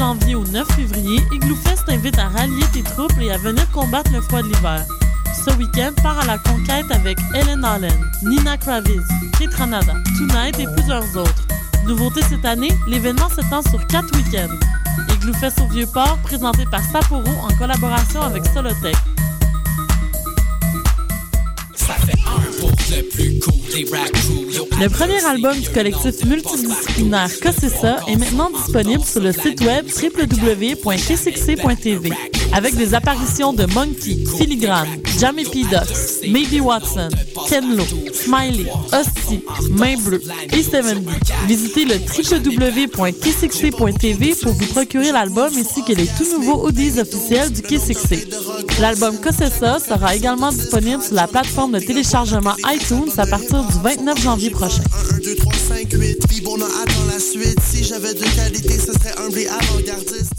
janvier au 9 février, Igloo Fest t'invite à rallier tes troupes et à venir combattre le froid de l'hiver. Ce week-end, pars à la conquête avec Ellen Allen, Nina Kraviz, Kate Tonight et plusieurs autres. Nouveauté cette année, l'événement s'étend sur quatre week-ends. Igloo Fest au Vieux-Port, présenté par Sapporo en collaboration avec Solotech. Le premier album du collectif multidisciplinaire ça est maintenant disponible sur le site web www.kcxc.tv avec des apparitions de Monkey, Filigrane, Jamie P. Ducks, Maybe Watson, Ken Lo, Smiley, Hostie, Main Bleu et Seven Visitez le www.kcxc.tv pour vous procurer l'album ainsi que les tout nouveaux audios officiels du KCXC. L'album ça sera également disponible sur la plateforme de téléchargement iTunes à partir du 29 janvier prochain. 1, 2, 3, 5, 8, Vibona attend la suite. Si j'avais de qualité, ce serait humble et avant-gardiste.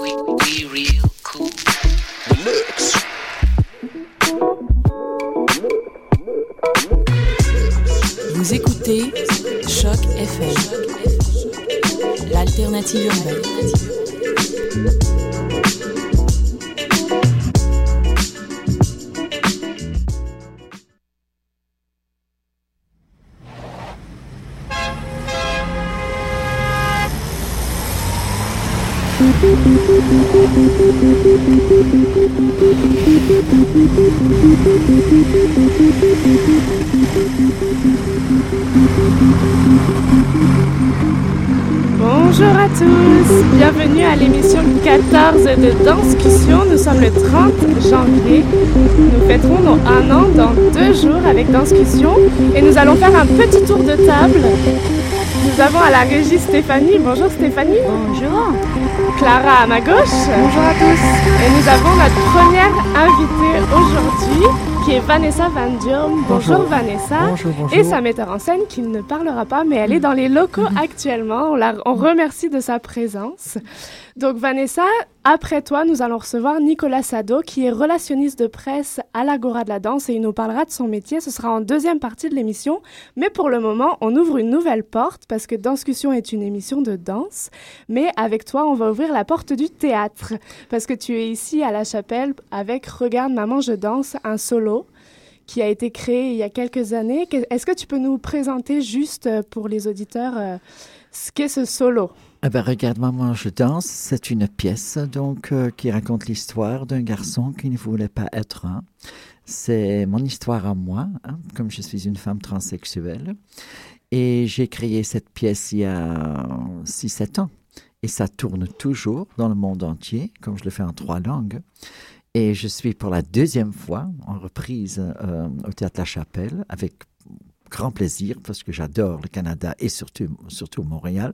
We, we real cool. Deluxe. Vous écoutez Choc FM, l'alternative urbaine. Bonjour à tous, bienvenue à l'émission 14 de Danscussion. Nous sommes le 30 janvier. Nous fêterons nos un an dans deux jours avec Danscussion et nous allons faire un petit tour de table nous avons à la régie Stéphanie. Bonjour Stéphanie. Bonjour. Clara à ma gauche. Bonjour à tous. Et nous avons notre première invitée aujourd'hui qui est Vanessa Van Bonjour, bonjour Vanessa. Bonjour, bonjour. Et sa metteur en scène qui ne parlera pas mais elle est dans les locaux actuellement. On, la, on remercie de sa présence. Donc Vanessa, après toi, nous allons recevoir Nicolas Sado, qui est relationniste de presse à l'Agora de la danse et il nous parlera de son métier. Ce sera en deuxième partie de l'émission. Mais pour le moment, on ouvre une nouvelle porte parce que Danscussion est une émission de danse. Mais avec toi, on va ouvrir la porte du théâtre parce que tu es ici à la chapelle avec Regarde maman, je danse, un solo qui a été créé il y a quelques années. Est-ce que tu peux nous présenter juste pour les auditeurs euh, ce qu'est ce solo? Eh ben, regarde, Maman, je danse. C'est une pièce donc euh, qui raconte l'histoire d'un garçon qui ne voulait pas être un. C'est mon histoire à moi, hein, comme je suis une femme transsexuelle. Et j'ai créé cette pièce il y a 6-7 ans. Et ça tourne toujours dans le monde entier, comme je le fais en trois langues. Et je suis pour la deuxième fois en reprise euh, au Théâtre La Chapelle avec grand plaisir parce que j'adore le Canada et surtout, surtout Montréal.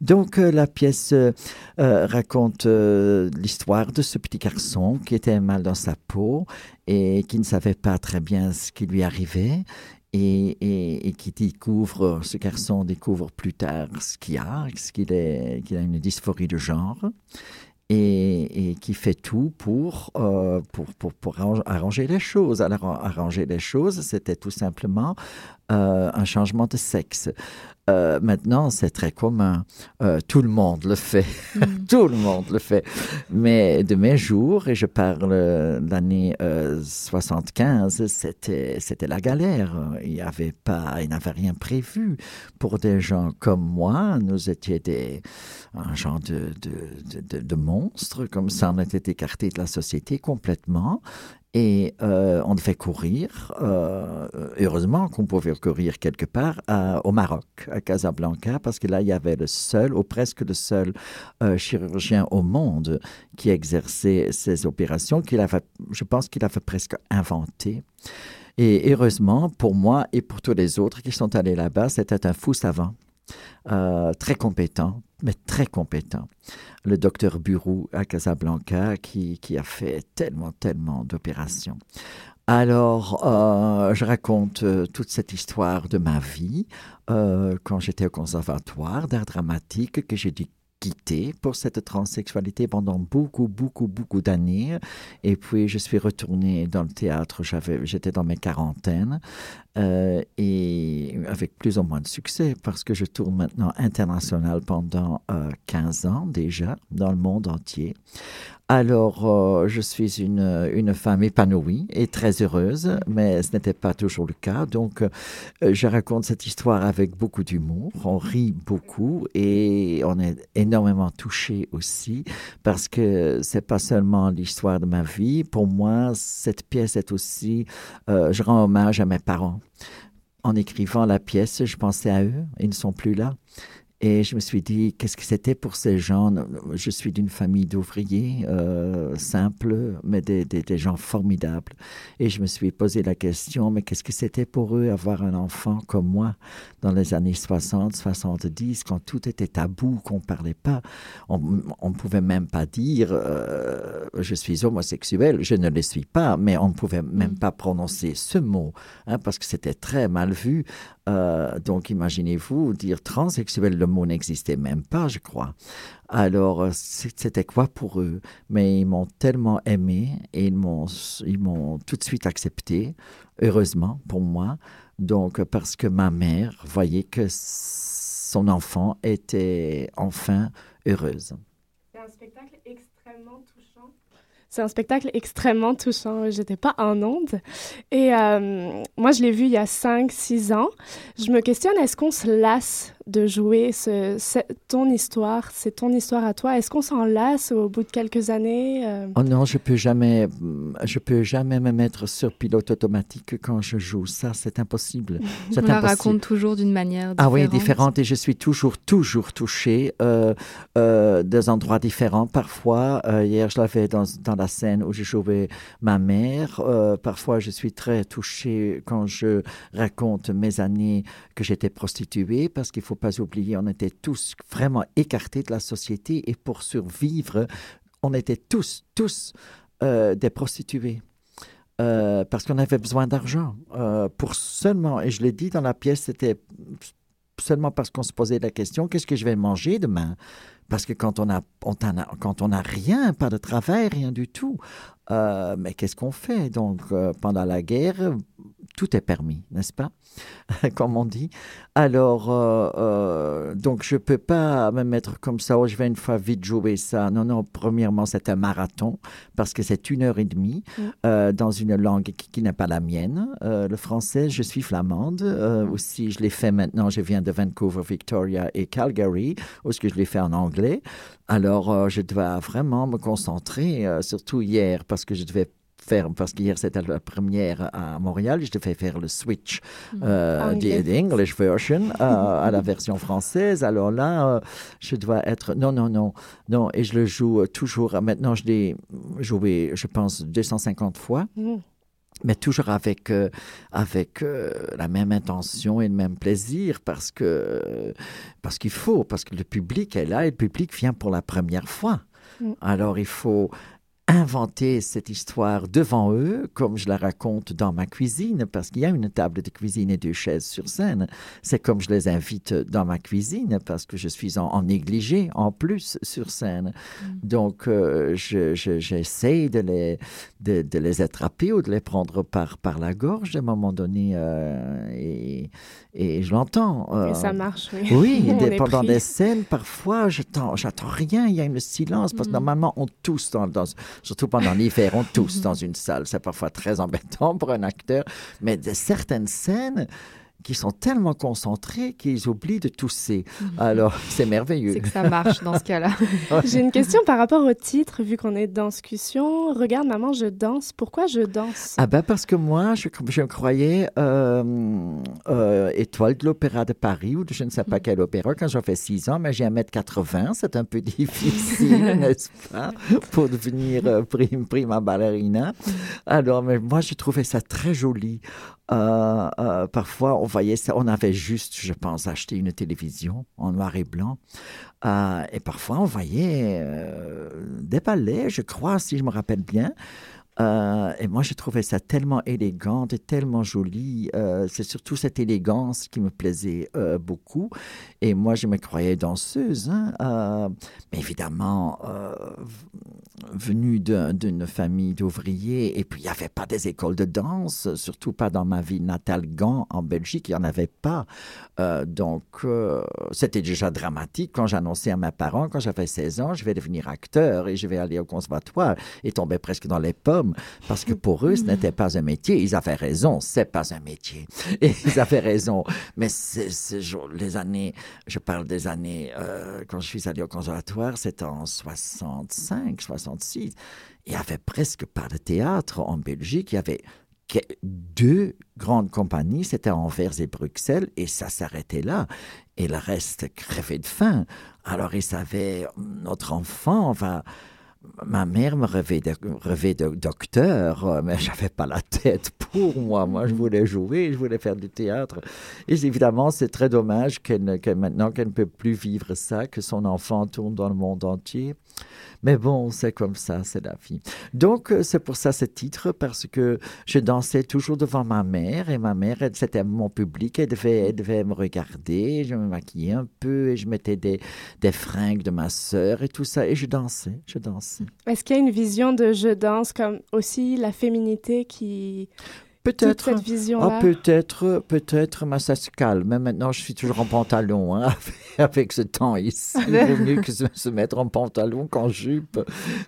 Donc euh, la pièce euh, euh, raconte l'histoire de ce petit garçon qui était mal dans sa peau et qui ne savait pas très bien ce qui lui arrivait. Et, et, qui découvre, ce garçon découvre plus tard ce qu'il a, qu'il qu'il a une dysphorie de genre et, qui fait tout pour, euh, arranger les choses. Alors, arranger les choses, c'était tout simplement euh, un changement de sexe. Euh, maintenant, c'est très commun. Euh, tout le monde le fait. Mm. tout le monde le fait. Mais de mes jours, et je parle l'année 75, c'était, c'était la galère. Il n'y avait pas, il n'avait rien prévu. Pour des gens comme moi, nous étions des, un genre de, de, de, de monstres, comme ça, on était écartés de la société complètement. Et euh, on devait courir. Euh, heureusement qu'on pouvait courir quelque part au Maroc, à Casablanca, parce que là, il y avait le seul, ou presque le seul euh, chirurgien au monde qui exerçait ces opérations, qu'il avait, je pense qu'il avait presque inventé. Et heureusement, pour moi et pour tous les autres qui sont allés là-bas, c'était un fou savant. euh, très compétent, mais très compétent. Le docteur Bureau à Casablanca qui, qui a fait tellement, tellement d'opérations. Alors, euh, je raconte euh, toute cette histoire de ma vie euh, quand j'étais au conservatoire d'art dramatique que j'ai pour cette transsexualité pendant beaucoup, beaucoup, beaucoup d'années. Et puis, je suis retournée dans le théâtre. J'étais dans mes quarantaines euh, et avec plus ou moins de succès parce que je tourne maintenant international pendant euh, 15 ans déjà dans le monde entier. Alors, euh, je suis une, une femme épanouie et très heureuse, mais ce n'était pas toujours le cas. Donc, euh, je raconte cette histoire avec beaucoup d'humour. On rit beaucoup et on est énormément touché aussi parce que c'est pas seulement l'histoire de ma vie. Pour moi, cette pièce est aussi, euh, je rends hommage à mes parents. En écrivant la pièce, je pensais à eux. Ils ne sont plus là. Et je me suis dit, qu'est-ce que c'était pour ces gens? Je suis d'une famille d'ouvriers, euh, simples, mais des, des, des, gens formidables. Et je me suis posé la question, mais qu'est-ce que c'était pour eux avoir un enfant comme moi? Dans les années 60, 70, quand tout était tabou, qu'on ne parlait pas On ne pouvait même pas dire, euh, je suis homosexuel, je ne le suis pas, mais on ne pouvait même pas prononcer ce mot, hein, parce que c'était très mal vu. Euh, donc imaginez-vous dire transsexuel, le mot n'existait même pas, je crois. Alors c'était quoi pour eux? Mais ils m'ont tellement aimé et ils m'ont ils m'ont tout de suite accepté, heureusement pour moi. Donc parce que ma mère voyait que son enfant était enfin heureuse. C'est un spectacle extrêmement. C'est un spectacle extrêmement touchant. J'étais pas en onde. Et euh, moi, je l'ai vu il y a 5-6 ans. Je me questionne, est-ce qu'on se lasse de jouer ce, ce, ton histoire, c'est ton histoire à toi. Est-ce qu'on s'en lasse au bout de quelques années euh... Oh non, je peux jamais, je peux jamais me mettre sur pilote automatique quand je joue. Ça, c'est impossible. On la raconte toujours d'une manière différente. Ah oui, différente. Et je suis toujours, toujours touchée euh, euh, des endroits différents. Parfois, euh, hier, je l'avais dans, dans la scène où je jouais ma mère. Euh, parfois, je suis très touchée quand je raconte mes années que j'étais prostituée parce qu'il faut pas oublier, on était tous vraiment écartés de la société et pour survivre, on était tous, tous euh, des prostituées. Euh, parce qu'on avait besoin d'argent. Euh, pour seulement, et je l'ai dit dans la pièce, c'était seulement parce qu'on se posait la question, qu'est-ce que je vais manger demain? Parce que quand on a, quand on a rien, pas de travail, rien du tout, mais qu'est-ce qu'on fait? Donc, pendant la guerre, tout est permis, n'est-ce pas Comme on dit. Alors, euh, donc, je ne peux pas me mettre comme ça, oh, je vais une fois vite jouer ça. Non, non, premièrement, c'est un marathon, parce que c'est une heure et demie mm. dans une langue qui, qui n'est pas la mienne. le français, je suis flamande. Mm. Aussi, je l'ai fait maintenant, je viens de Vancouver, Victoria et Calgary, où ce que je l'ai fait en anglais. Alors, euh, je dois vraiment me concentrer, euh, surtout hier, parce que je devais faire, parce qu'hier c'était la première à Montréal, je devais faire le switch euh, the English version euh, à la version française. Alors là, euh, je dois être, non, non, non, non, et je le joue toujours. Maintenant, je l'ai joué, je pense, 250 fois. Mm mais toujours avec, euh, avec euh, la même intention et le même plaisir, parce que parce qu'il faut, parce que le public est là et le public vient pour la première fois. Mm. Alors il faut inventer cette histoire devant eux, comme je la raconte dans ma cuisine, parce qu'il y a une table de cuisine et deux chaises sur scène. C'est comme je les invite dans ma cuisine, parce que je suis en, en négligé en plus sur scène. Mm. Donc, euh, j'essaie je, de, les, de, de, les attraper ou de les prendre par, par la gorge à un moment donné, euh, et, et je l'entends. Euh, et ça marche, oui. Oui, des, pendant des scènes, parfois, j'attends rien, il y a un silence, parce que mm. normalement, on tousse dans, dans surtout pendant l'hiver, on tousse dans une salle. C'est parfois très embêtant pour un acteur, mais de certaines scènes qui sont tellement concentrés qu'ils oublient de tousser. Alors, c'est merveilleux. C'est que ça marche dans ce cas-là. J'ai une question par rapport au titre, vu qu'on est dans discussion. Regarde, maman, je danse. Pourquoi je danse? Ah ben parce que moi, je, je croyais euh, euh, étoile de l'Opéra de Paris ou de je ne sais pas quel opéra quand j'avais 6 ans, mais j'ai 1m80. C'est un peu difficile, n'est-ce pas, pour devenir euh, prime, prima ballerina. Alors, mais moi, je trouvais ça très joli. Euh, euh, parfois, on voyait ça, on avait juste, je pense, acheté une télévision en noir et blanc. Euh, et parfois, on voyait des ballets, je crois, si je me rappelle bien. Et moi, j'ai trouvé ça tellement élégant et tellement joli. Euh, c'est surtout cette élégance qui me plaisait beaucoup. Et moi, je me croyais danseuse. Hein. mais évidemment, venue d'une famille d'ouvriers, et puis il n'y avait pas des écoles de danse, surtout pas dans ma ville natale, Gand, en Belgique, il n'y en avait pas. donc, c'était déjà dramatique quand j'annonçais à mes parents, quand j'avais 16 ans, je vais devenir acteur et je vais aller au conservatoire et tomber presque dans les pommes parce que pour eux, ce n'était pas un métier. Ils avaient raison, c'est pas un métier. Ils avaient raison. Mais c'est les années, je parle des années, euh, quand je suis allé au conservatoire, c'était en 65, 66. Il y avait presque pas de théâtre en Belgique. Il y avait deux grandes compagnies, c'était Anvers et Bruxelles, et ça s'arrêtait là. Et le reste crevait de faim. Alors ils savaient, notre enfant va ma mère me rêvait de, rêvait de docteur, euh, mais j'avais pas la tête pour moi. Moi, je voulais jouer, je voulais faire du théâtre. Et évidemment, c'est très dommage qu'elle, que maintenant qu'elle ne peut plus vivre ça, que son enfant tourne dans le monde entier. Mais bon, c'est comme ça, c'est la vie. Donc, euh, c'est pour ça ce titre, parce que je dansais toujours devant ma mère, et ma mère, c'était mon public, elle devait, elle devait me regarder, je me maquillais un peu, et je mettais des, des fringues de ma sœur, et tout ça, et je dansais, je dansais. Est-ce qu'il y a une vision de je danse comme aussi la féminité qui Peut-être. cette vision-là. Ah, peut-être, peut-être, mais ça se calme. Mais maintenant, je suis toujours en pantalon, hein, avec ce temps ici. Il vaut mieux que se mettre en pantalon qu'en jupe.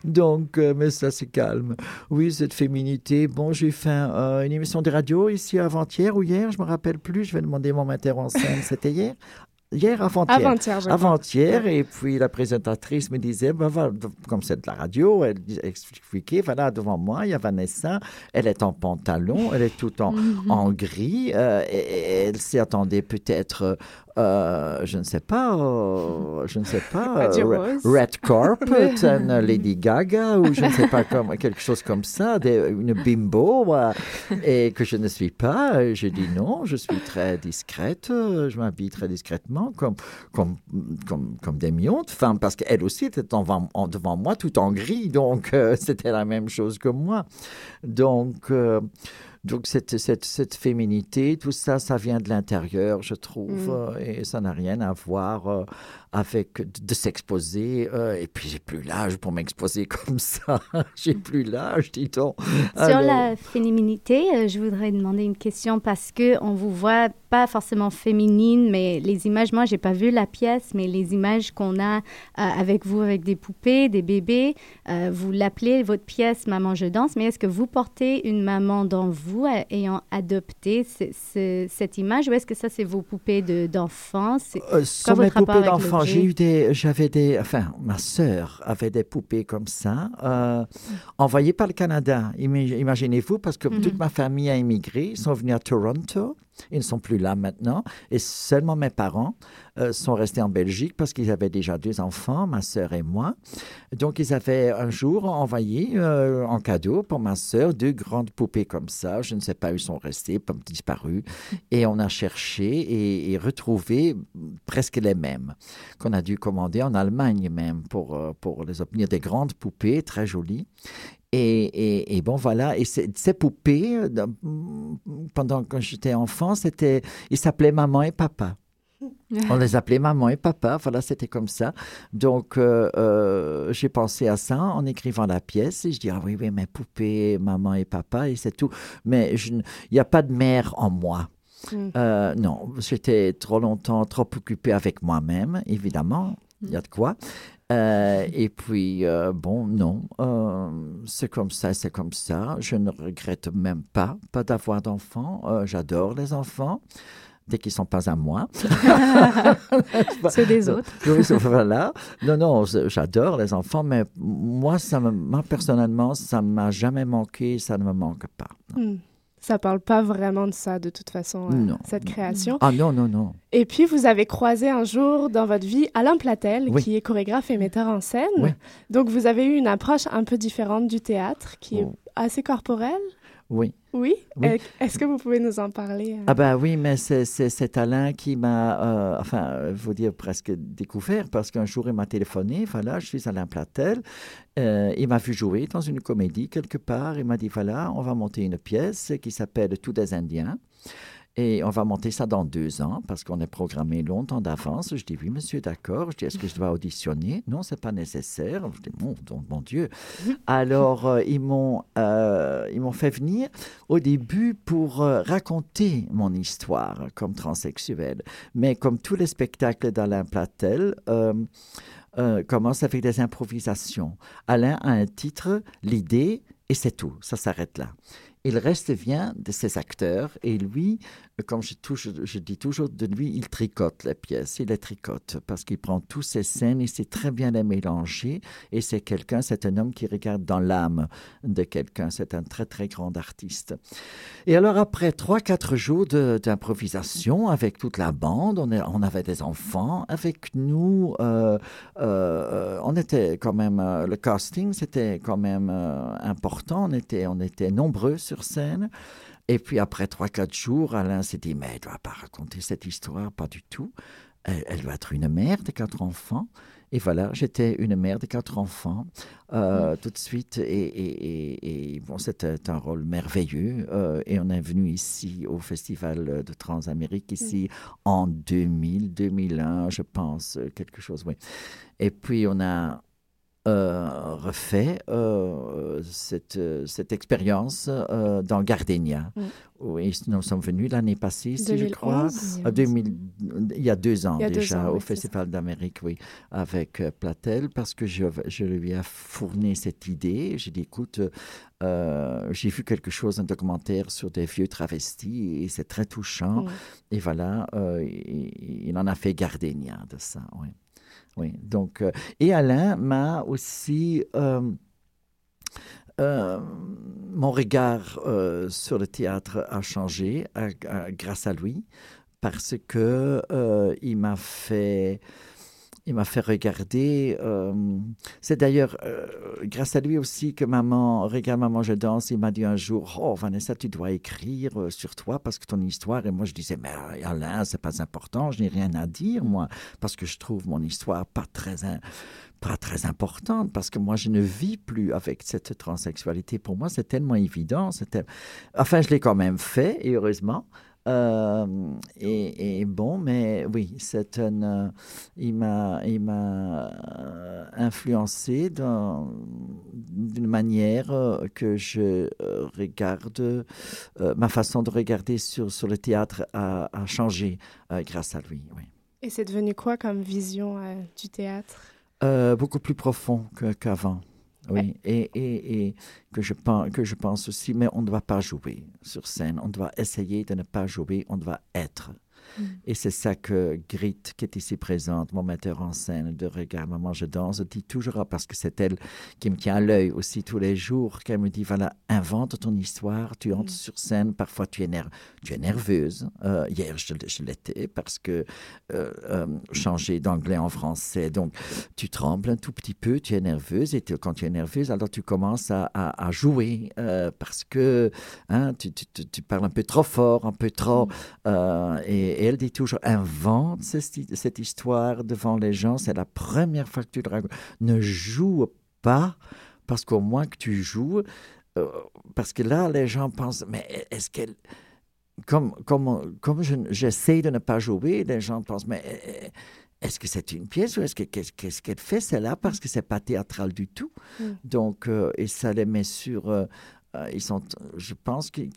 Donc, euh, mais ça se calme. Oui, cette féminité. Bon, j'ai fait euh, une émission de radio ici avant-hier ou hier, je me rappelle plus. Je vais demander mon metteur en scène. C'était hier Hier, avant-hier. Avant-hier, Avant-hier, et puis la présentatrice me disait, ben, comme c'est de la radio, elle expliquait, voilà, devant moi, il y a Vanessa, elle est en pantalon, elle est tout en, mm-hmm. en gris, euh, et, elle s'y attendait peut-être euh, je ne sais pas, euh, je ne sais pas, euh, Red Carpet, une Lady Gaga ou je ne sais pas comme quelque chose comme ça, une bimbo, et que je ne suis pas. Je dis non, je suis très discrète, je m'habille très discrètement, comme comme comme comme des millions de femmes, parce qu'elle aussi était devant, devant moi tout en gris, donc c'était la même chose que moi, donc. Donc cette, cette, cette, féminité, tout ça, ça vient de l'intérieur, je trouve, mm. euh, et ça n'a rien à voir euh, avec de s'exposer. Euh, et puis j'ai plus l'âge pour m'exposer comme ça. j'ai plus l'âge, dit-on. Sur la féminité, je voudrais demander une question parce que on vous voit pas forcément féminine, mais les images, moi j'ai pas vu la pièce, mais les images qu'on a avec vous, avec des poupées, des bébés, vous l'appelez votre pièce Maman je danse, mais est-ce que vous portez une maman dans vous? ayant adopté cette image ou est-ce que ça, c'est vos poupées d'enfants? De, euh, sont mes poupées J'ai eu des, j'avais des, enfin, ma sœur avait des poupées comme ça, euh, envoyées par le Canada. Imaginez-vous, parce que toute mhm. ma famille a immigré, ils sont venus à Toronto. Ils ne sont plus là maintenant. Et seulement mes parents euh, sont restés en Belgique parce qu'ils avaient déjà deux enfants, ma sœur et moi. Donc, ils avaient un jour envoyé euh, en cadeau pour ma sœur deux grandes poupées comme ça. Je ne sais pas où sont restés, pas disparus. Et on a cherché et, retrouvé presque les mêmes qu'on a dû commander en Allemagne même pour, euh, pour les obtenir. Des grandes poupées très jolies. Et, bon, voilà. Et ces poupées, euh, pendant que j'étais enfant, c'était, ils s'appelaient maman et papa. On les appelait maman et papa, voilà, c'était comme ça. Donc, euh, euh, j'ai pensé à ça en écrivant la pièce et je dis, ah oui, oui, mes poupées, maman et papa, et c'est tout. Mais il n'y a pas de mère en moi. Mm. non, j'étais trop longtemps trop occupé avec moi-même, évidemment, il y a de quoi. Euh, et puis, euh, bon, non, euh, c'est comme ça, c'est comme ça. Je ne regrette même pas, pas d'avoir d'enfants. J'adore les enfants dès qu'ils ne sont pas à moi. c'est des autres. voilà. Non, non, j'adore les enfants, mais moi, ça moi personnellement, ça ne m'a jamais manqué, ça ne me manque pas. Hmm. Ça parle pas vraiment de ça, de toute façon, euh, cette création. Ah non, non, non. Et puis, vous avez croisé un jour dans votre vie Alain Platel, qui est chorégraphe et metteur en scène. Donc, vous avez eu une approche un peu différente du théâtre, qui est oh. assez corporelle. Oui. Oui? Est-ce que vous pouvez nous en parler? Ah ben oui, mais c'est Alain qui m'a, enfin, il faut dire presque découvert, parce qu'un jour, il m'a téléphoné, voilà, je suis Alain Platel, il m'a vu jouer dans une comédie quelque part, il m'a dit, voilà, on va monter une pièce qui s'appelle Tous des Indiens. Et on va monter ça dans deux ans parce qu'on est programmé longtemps d'avance. Je dis oui, monsieur, d'accord. Je dis est-ce que je dois auditionner? Non, c'est pas nécessaire. Je dis mon, mon Dieu. Alors euh, ils m'ont euh, ils m'ont fait venir au début pour euh, raconter mon histoire comme transsexuel. Mais comme tous les spectacles d'Alain Platel. commence avec des improvisations. Alain a un titre, l'idée, et c'est tout, ça s'arrête là. Il reste vient de ses acteurs et lui, comme je, je, dis toujours de lui, il tricote les pièces, il les tricote parce qu'il prend toutes ces scènes, il sait très bien les mélanger et c'est quelqu'un, c'est un homme qui regarde dans l'âme de quelqu'un, c'est un très très grand artiste. Et alors après trois, quatre jours d'improvisation avec toute la bande, on, on, avait des enfants avec nous, euh, euh, on était quand même, euh, le casting c'était quand même important, on était, on était nombreux sur scène. Et puis après trois, quatre jours, Alain s'est dit, mais elle ne doit pas raconter cette histoire, pas du tout. Elle, doit être une mère de quatre enfants. Et voilà, j'étais une mère de quatre enfants euh, tout de suite. Et, bon, c'était un rôle merveilleux. Euh, et on est venu ici au Festival de Transamérique, ici mm. en 2000, 2001, je pense, quelque chose, oui. Et puis on a, euh, refait euh, cette, cette expérience euh, dans Gardenia. Mm. Oui, nous sommes venus l'année passée, si je crois. 2000, il y a deux ans déjà, au Festival d'Amérique, oui, avec Platel, parce que je, je, lui ai fourni cette idée. J'ai dit, écoute, j'ai vu quelque chose, un documentaire sur des vieux travestis, et c'est très touchant. Mm. Et voilà, il, il, en a fait Gardenia de ça, oui. Oui, donc, euh, et Alain m'a aussi. Euh, euh, mon regard sur le théâtre a changé grâce à lui parce que il m'a fait il m'a fait regarder. Euh, c'est d'ailleurs euh, grâce à lui aussi que maman, regarde maman, je danse. Il m'a dit un jour, oh Vanessa, tu dois écrire euh, sur toi parce que ton histoire. Et moi, je disais, mais Alain, c'est pas important. Je n'ai rien à dire moi parce que je trouve mon histoire pas très pas très importante parce que moi je ne vis plus avec cette transsexualité. Pour moi, c'est tellement évident. C'était, enfin, je l'ai quand même fait et heureusement. Euh, et, bon, mais oui, c'est un. Euh, il m'a, il m'a euh, influencé d'une manière que je regarde. ma façon de regarder sur, sur le théâtre a, a changé grâce à lui. Oui. Et c'est devenu quoi comme vision du théâtre? Beaucoup plus profond qu'avant. Oui, et, et, et, que, je pense, que je pense aussi, mais on ne doit pas jouer sur scène, on doit essayer de ne pas jouer, on doit être. Et c'est ça que Grit, qui est ici présente, mon metteur en scène de Regard Maman, je danse, dit toujours, parce que c'est elle qui me tient à l'œil aussi tous les jours, qu'elle me dit, voilà, invente ton histoire, tu entres mm. sur scène, parfois tu es, tu es nerveuse. Euh, hier, je, je l'étais parce que euh, euh, changer d'anglais en français, donc tu trembles un tout petit peu, tu es nerveuse, et quand tu es nerveuse, alors tu commences à, à, jouer parce que hein, tu, tu, tu, parles un peu trop fort, un peu trop, mm. et et elle dit toujours, invente cette, histoire devant les gens. C'est la première fois que tu le racontes. Ne joue pas, parce qu'au moins que tu joues, euh, parce que là, les gens pensent, mais est-ce qu'elle... Comme, comme, comme j'essaie de ne pas jouer, les gens pensent, mais est-ce que c'est une pièce ou est-ce que qu'est-ce qu'elle fait celle-là? Parce que c'est pas théâtral du tout. Mm. Donc euh, et ça les met sur euh, ils sont je pense qu'ils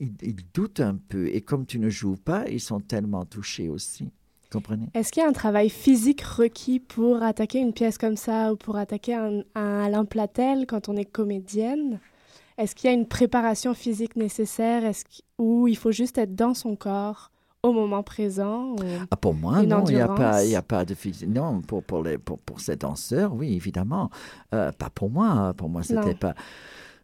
ils, doutent un peu. Et comme tu ne joues pas, ils sont tellement touchés aussi. Comprenez? Est-ce qu'il y a un travail physique requis pour attaquer une pièce comme ça ou pour attaquer un, Alain Platel quand on est comédienne? Est-ce qu'il y a une préparation physique nécessaire? Est ou il faut juste être dans son corps au moment présent ah, Pour moi, non, il n'y a, pas, a pas de physique. Non, pour, pour, les, pour, pour ces danseurs, oui, évidemment. Euh, pas pour moi. Pour moi, c'était pas.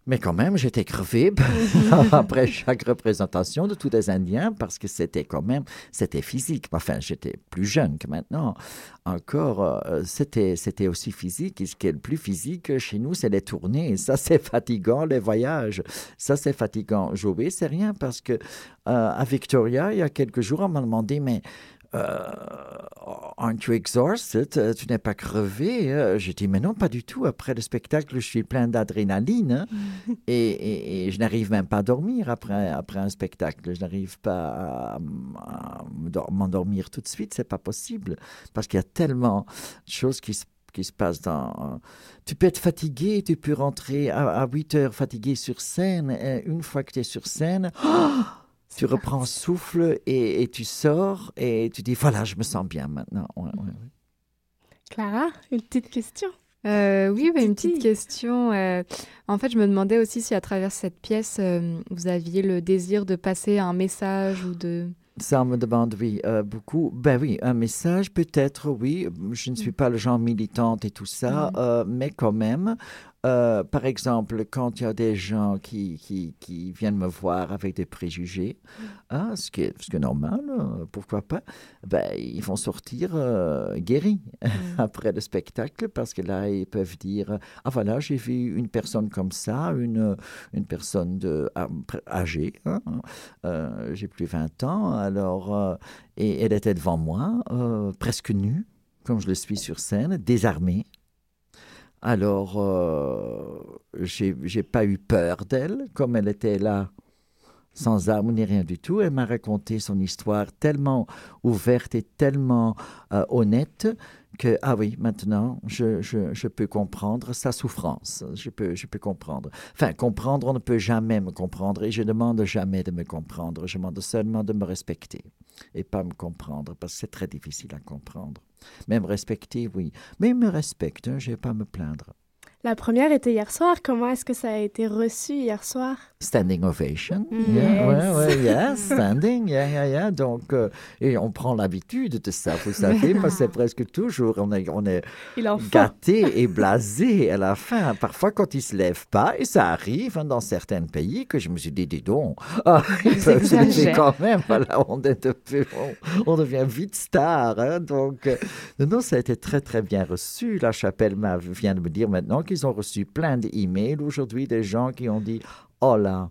Mais quand même, j'étais crevé après chaque représentation de tous les Indiens parce que c'était quand même, c'était physique. Enfin, j'étais plus jeune que maintenant. Encore, euh, c'était, c'était aussi physique. Et ce qui est le plus physique chez nous, c'est les tournées. Ça, c'est fatigant, les voyages. Ça, c'est fatigant. Jouer, c'est rien parce que euh, à Victoria, il y a quelques jours, on m'a demandé, mais Aren't you exhausted? Euh, tu n'es pas crevé? Euh, j'ai dit, mais non, pas du tout. Après le spectacle, je suis plein d'adrénaline hein. et, je n'arrive même pas à dormir après, après un spectacle. Je n'arrive pas à, m'endormir tout de suite. C'est pas possible parce qu'il y a tellement de choses qui se qui se passent dans... Tu peux être fatigué, tu peux rentrer à, 8 heures fatigué sur scène. Et une fois que tu es sur scène, tu reprends souffle et, tu sors et tu dis voilà, je me sens bien maintenant. Clara, une petite question. Euh, oui, bah, une petite question. Euh, en fait, je me demandais aussi si à travers cette pièce, euh, vous aviez le désir de passer un message ou de... Ça me demande, oui, beaucoup. Ben oui, un message, peut-être, oui. Je ne suis mm. pas le genre militante et tout ça, mm. mais quand même, euh, par exemple, quand il y a des gens qui, qui, qui, viennent me voir avec des préjugés, mm. hein, ce, qui est, ce qui est normal, euh, pourquoi pas, ben, ils vont sortir euh, guéris mm. après le spectacle parce que là, ils peuvent dire Ah voilà, j'ai vu une personne comme ça, une, une personne de, ah, âgée, hein, j'ai plus 20 ans, alors, et elle était devant moi, presque nue, comme je le suis sur scène, désarmée. Alors, euh, j'ai pas eu peur d'elle, comme elle était là, sans armes ni rien du tout. Elle m'a raconté son histoire tellement ouverte et tellement euh, honnête que, ah oui, maintenant, je, je, je, peux comprendre sa souffrance. Je peux, je peux comprendre. Enfin, comprendre, on ne peut jamais me comprendre et je demande jamais de me comprendre. Je demande seulement de me respecter et pas me comprendre parce que c'est très difficile à comprendre. Même respecter, oui. Mais il me respecte, hein, je vais pas me plaindre. La première était hier soir. Comment est-ce que ça a été reçu hier soir? Standing ovation. Mm. Yes. Ouais, yeah, standing, yeah, yeah, yeah. Donc, euh, et on prend l'habitude de ça, vous savez, parce que c'est presque toujours, on est, on est gâté et blasé à la fin. Parfois, quand ils se lèvent pas, et ça arrive hein, dans certains pays, que je me suis dit, dis donc, ah, ils peuvent se lever quand même. Voilà, on, est on, devient vite star. Hein, donc, euh, non, ça a été très, très bien reçu. La chapelle vient de me dire maintenant qu'ils ont reçu plein d'emails aujourd'hui des gens qui ont dit Oh là,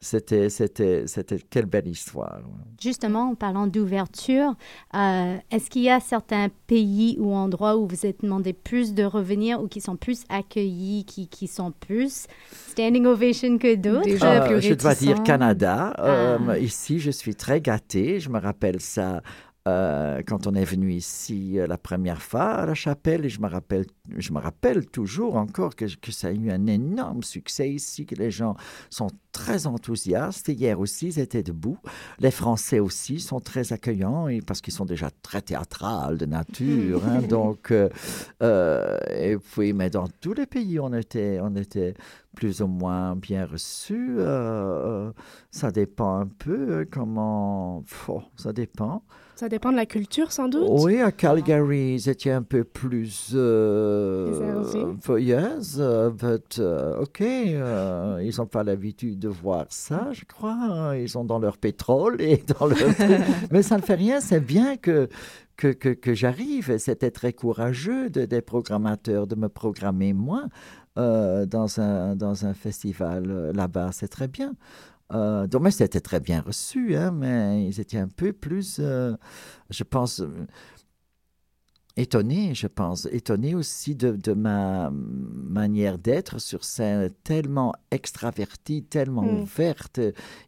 c'était, c'était, c'était quelle belle histoire. Justement, en parlant d'ouverture, euh, est-ce qu'il y a certains pays ou endroits où vous êtes demandé plus de revenir ou qui sont plus accueillis, qui, qui sont plus standing ovation que d'autres? Euh, Je dois dire Canada. Ah. Euh, ici, je suis très gâtée. Je me rappelle ça euh, quand on est venu ici euh, la première fois à la chapelle, et je me rappelle, je me rappelle toujours encore que, que, ça a eu un énorme succès ici, que les gens sont très enthousiastes. Et hier aussi, ils étaient debout. Les Français aussi sont très accueillants, et, parce qu'ils sont déjà très théâtrales de nature. Hein, donc, euh, et puis, mais dans tous les pays, on était, on était plus ou moins bien reçus. ça dépend un peu comment. Oh, ça dépend. Ça dépend de la culture, sans doute. Oui, à Calgary, c'était un peu plus. Euh, yes, but uh, OK. Uh, ils n'ont pas l'habitude de voir ça, je crois. Ils sont dans leur pétrole et dans leur. Mais ça ne fait rien. C'est bien que que, que, que j'arrive. C'était très courageux de, des programmateurs de me programmer moi euh, dans, un, dans un festival euh, là-bas. C'est très bien. Euh, donc, c'était très bien reçu, hein, mais ils étaient un peu plus, euh, je pense, étonné, je pense, étonné aussi de, de ma manière d'être sur scène, tellement extravertie, tellement mm. ouverte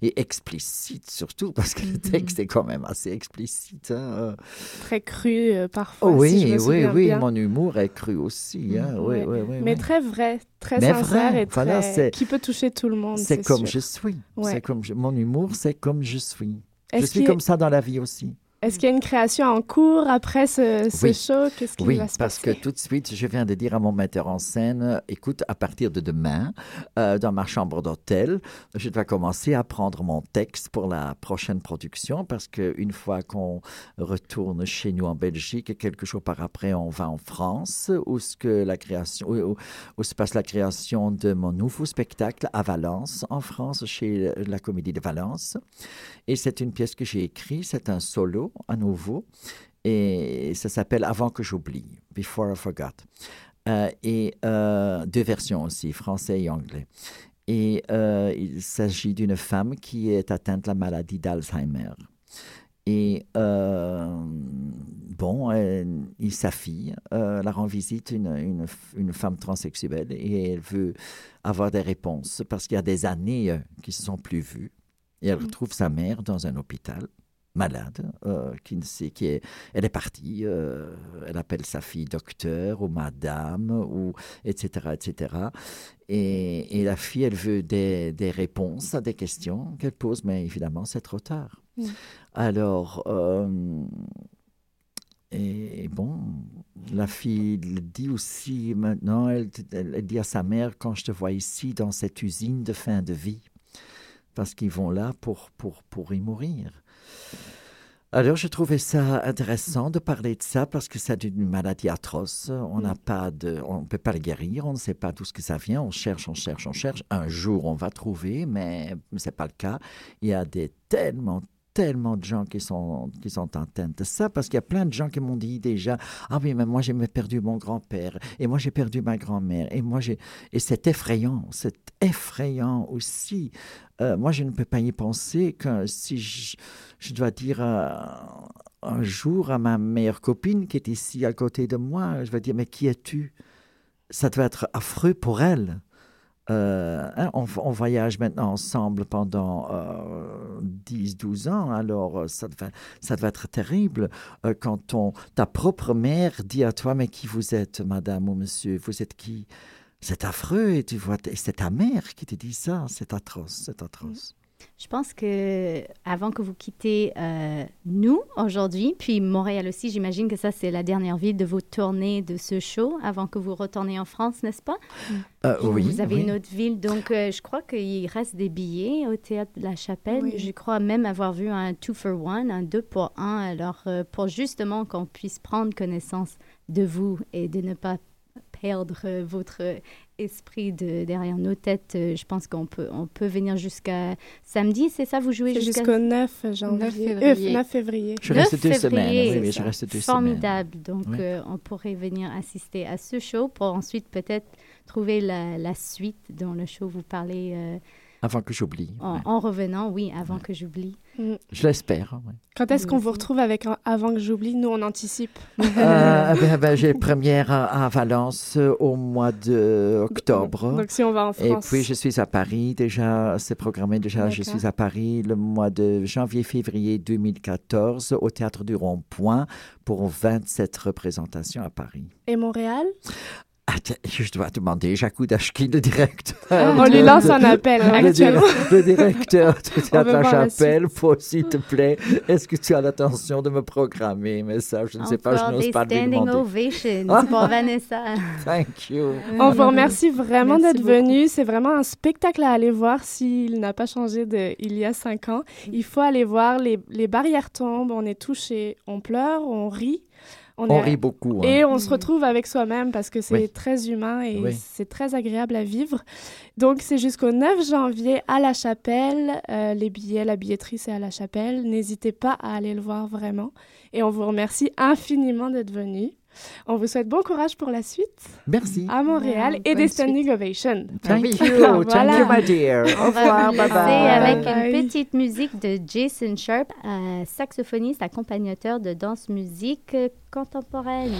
et explicite surtout, parce que le mm-hmm. texte est quand même assez explicite. Hein. Très cru euh, parfois. oui, si je me oui, oui, bien. mon humour est cru aussi. Hein. Oui, oui, oui, Mais très vrai, très sincère et très... qui peut toucher tout le monde. C'est comme sûr. je suis. C'est comme Mon humour, c'est comme je suis. Je suis comme ça dans la vie aussi. Est-ce qu'il y a une création en cours après ce, show? Qu'est-ce qui oui, va se parce que tout de suite, je viens de dire à mon metteur en scène, écoute, à partir de demain, euh, dans ma chambre d'hôtel, je dois commencer à prendre mon texte pour la prochaine production, parce qu'une fois qu'on retourne chez nous en Belgique, et quelques jours par après, on va en France, où, ce que la création, où, où se passe la création de mon nouveau spectacle à Valence, en France, chez la Comédie de Valence. Et c'est une pièce que j'ai écrite, c'est un solo à nouveau, et ça s'appelle Avant que j'oublie, Before I Forgot. Euh, et euh, deux versions aussi, français et anglais. Et euh, il s'agit d'une femme qui est atteinte de la maladie d'Alzheimer. Et bon, sa fille la rend visite une, une, une, femme transsexuelle et elle veut avoir des réponses parce qu'il y a des années qui ne se sont plus vues. Et elle mmh. retrouve sa mère dans un hôpital malade, euh, qui ne sait qui est. Elle est partie. Euh, elle appelle sa fille docteur ou madame ou etc etc. Et, et la fille, elle veut des, des réponses à des questions qu'elle pose, mais évidemment c'est trop tard. Alors. Euh, et, bon, la fille dit aussi maintenant, elle, elle, dit à sa mère, quand je te vois ici dans cette usine de fin de vie, parce qu'ils vont là pour, pour, pour y mourir. Alors, j'ai trouvé ça intéressant de parler de ça parce que c'est une maladie atroce. On n'a mm. pas de, on ne peut pas le guérir. On ne sait pas d'où ce que ça vient. On cherche, on cherche, on cherche. Un jour, on va trouver, mais c'est pas le cas. Il y a des tellement, tellement de gens qui sont, qui sont atteints de ça, parce qu'il y a plein de gens qui m'ont dit déjà, ah oui, mais moi j'ai perdu mon grand-père, et moi j'ai perdu ma grand-mère, et moi j'ai... Et c'est effrayant, c'est effrayant aussi. Euh, moi, je ne peux pas y penser que si je, dois dire euh, un jour à ma meilleure copine qui est ici à côté de moi, je vais dire, mais qui es-tu? Ça doit être affreux pour elle. Euh, hein, on, voyage maintenant ensemble pendant 10-12 ans, alors ça devait, ça être terrible quand on, ta propre mère dit à toi, mais qui vous êtes, madame ou monsieur, vous êtes qui? C'est affreux et tu vois, c'est ta mère qui te dit ça, c'est atroce, c'est atroce. Je pense que avant que vous quittez euh, nous aujourd'hui, puis Montréal aussi, j'imagine que ça c'est la dernière ville de vos tournées de ce show avant que vous retournez en France, n'est-ce pas? Euh, Oui. Vous avez une autre ville, donc euh, je crois qu'il reste des billets au théâtre de la Chapelle. Je crois même avoir vu un two for one, un deux pour un. Alors pour justement qu'on puisse prendre connaissance de vous et de ne pas perdre euh, votre esprit de, derrière nos têtes. Euh, je pense qu'on peut, on peut venir jusqu'à samedi, c'est ça Vous jouez jusqu'au 9 janvier. 9 février. Je reste deux semaines. Oui, je reste deux Formidable. Donc, euh, on pourrait venir assister à ce show pour ensuite peut-être trouver la, la, suite dont le show vous parlez. Avant que j'oublie. En, revenant, oui, avant que j'oublie. Mm. Je l'espère. Quand est-ce qu'on vous retrouve avec Avant que j'oublie? Nous, on anticipe. Euh, ben, ben, j'ai première à, Valence euh, au mois d'octobre. Donc, si on va en France. Et puis, je suis à Paris déjà. C'est programmé déjà. Je suis à Paris le mois de janvier-février 2014 au Théâtre du Rond-Point pour 27 représentations à Paris. Et Montréal? Je dois demander Jacques Oudachki, le directeur. Ah, on lui lance un appel actuellement. Le, directeur de la Chapelle, s'il te plaît, est-ce que tu as l'intention de me programmer Mais ça, je ne sais pas, je n'ose pas lui demander. ovation pour Vanessa. Thank you. On vous remercie vraiment d'être venu. C'est vraiment un spectacle à aller voir s'il n'a pas changé d'il y a cinq ans. Il faut aller voir, les, les barrières tombent, on est touché, on pleure, on rit. On, rit beaucoup. Hein. Et on se retrouve avec soi-même parce que c'est très humain et c'est très agréable à vivre. Donc, c'est jusqu'au 9 janvier à la chapelle. Euh, les billets, la billetterie, c'est à la chapelle. N'hésitez pas à aller le voir vraiment. Et on vous remercie infiniment d'être venu. On vous souhaite bon courage pour la suite. Merci. À Montréal et des standing ovations. Thank you. Thank you, my dear. Au revoir. Bye bye. avec une petite musique de Jason Sharp, saxophoniste, accompagnateur de danse musique contemporaine.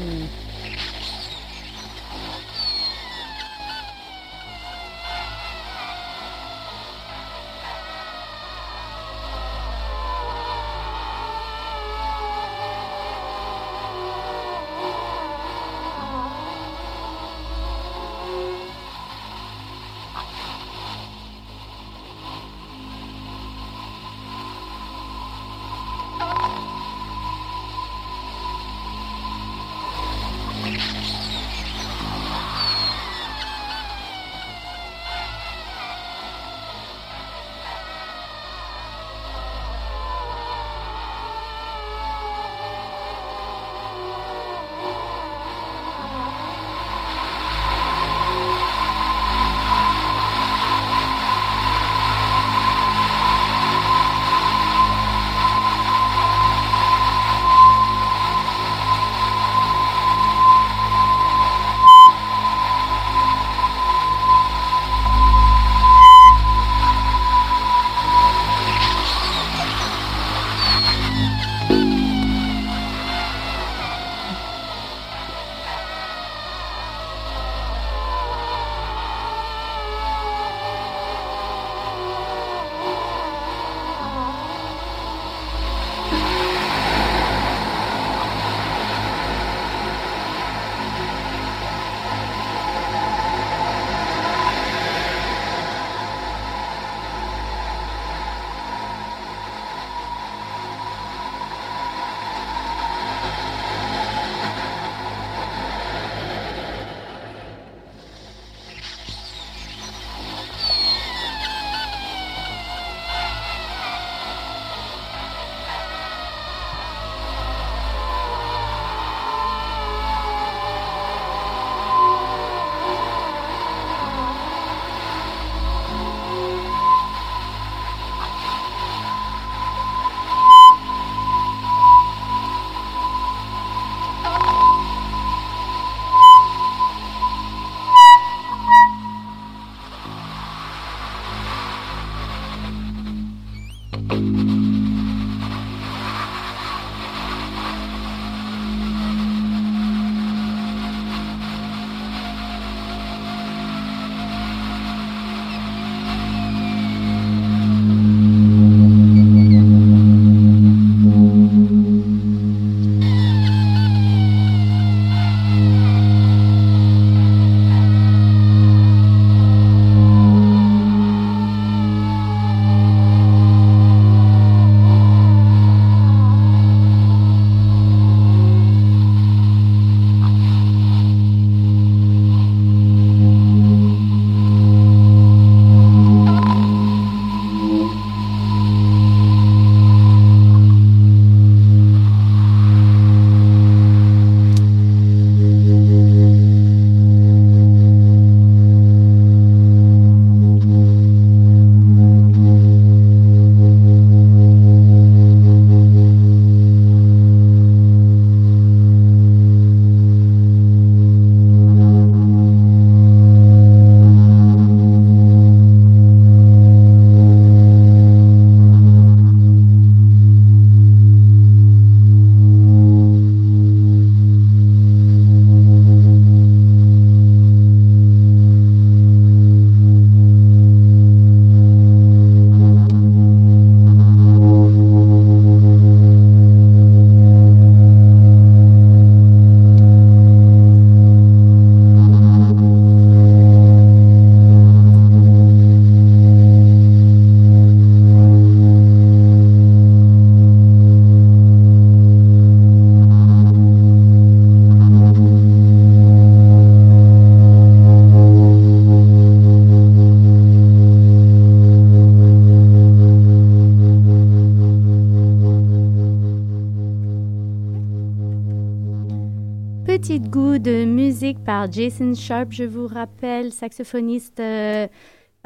Par Jason Sharp, je vous rappelle, saxophoniste euh,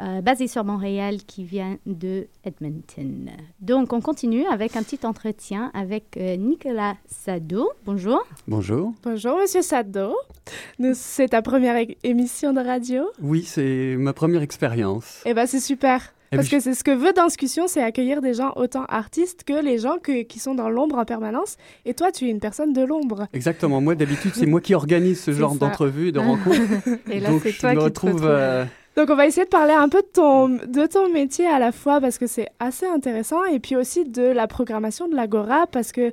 euh, basé sur Montréal qui vient de Edmonton. Donc, on continue avec un petit entretien avec euh, Nicolas Sado. Bonjour. Bonjour. Bonjour, monsieur Sado. C'est ta première émission de radio? Oui, c'est ma première expérience. Eh bien, c'est super. Eh Parce que c'est ce que veut Danscussion, c'est accueillir des gens autant artistes que les gens qui sont dans l'ombre en permanence. Et toi, tu es une personne de l'ombre. Exactement. Moi, d'habitude, c'est moi qui organise ce genre d'entrevue, de rencontre. Et là, c'est toi qui retrouve, te euh, donc on va essayer de parler un peu de ton, de ton métier à la fois parce que c'est assez intéressant et puis aussi de la programmation de l'Agora parce que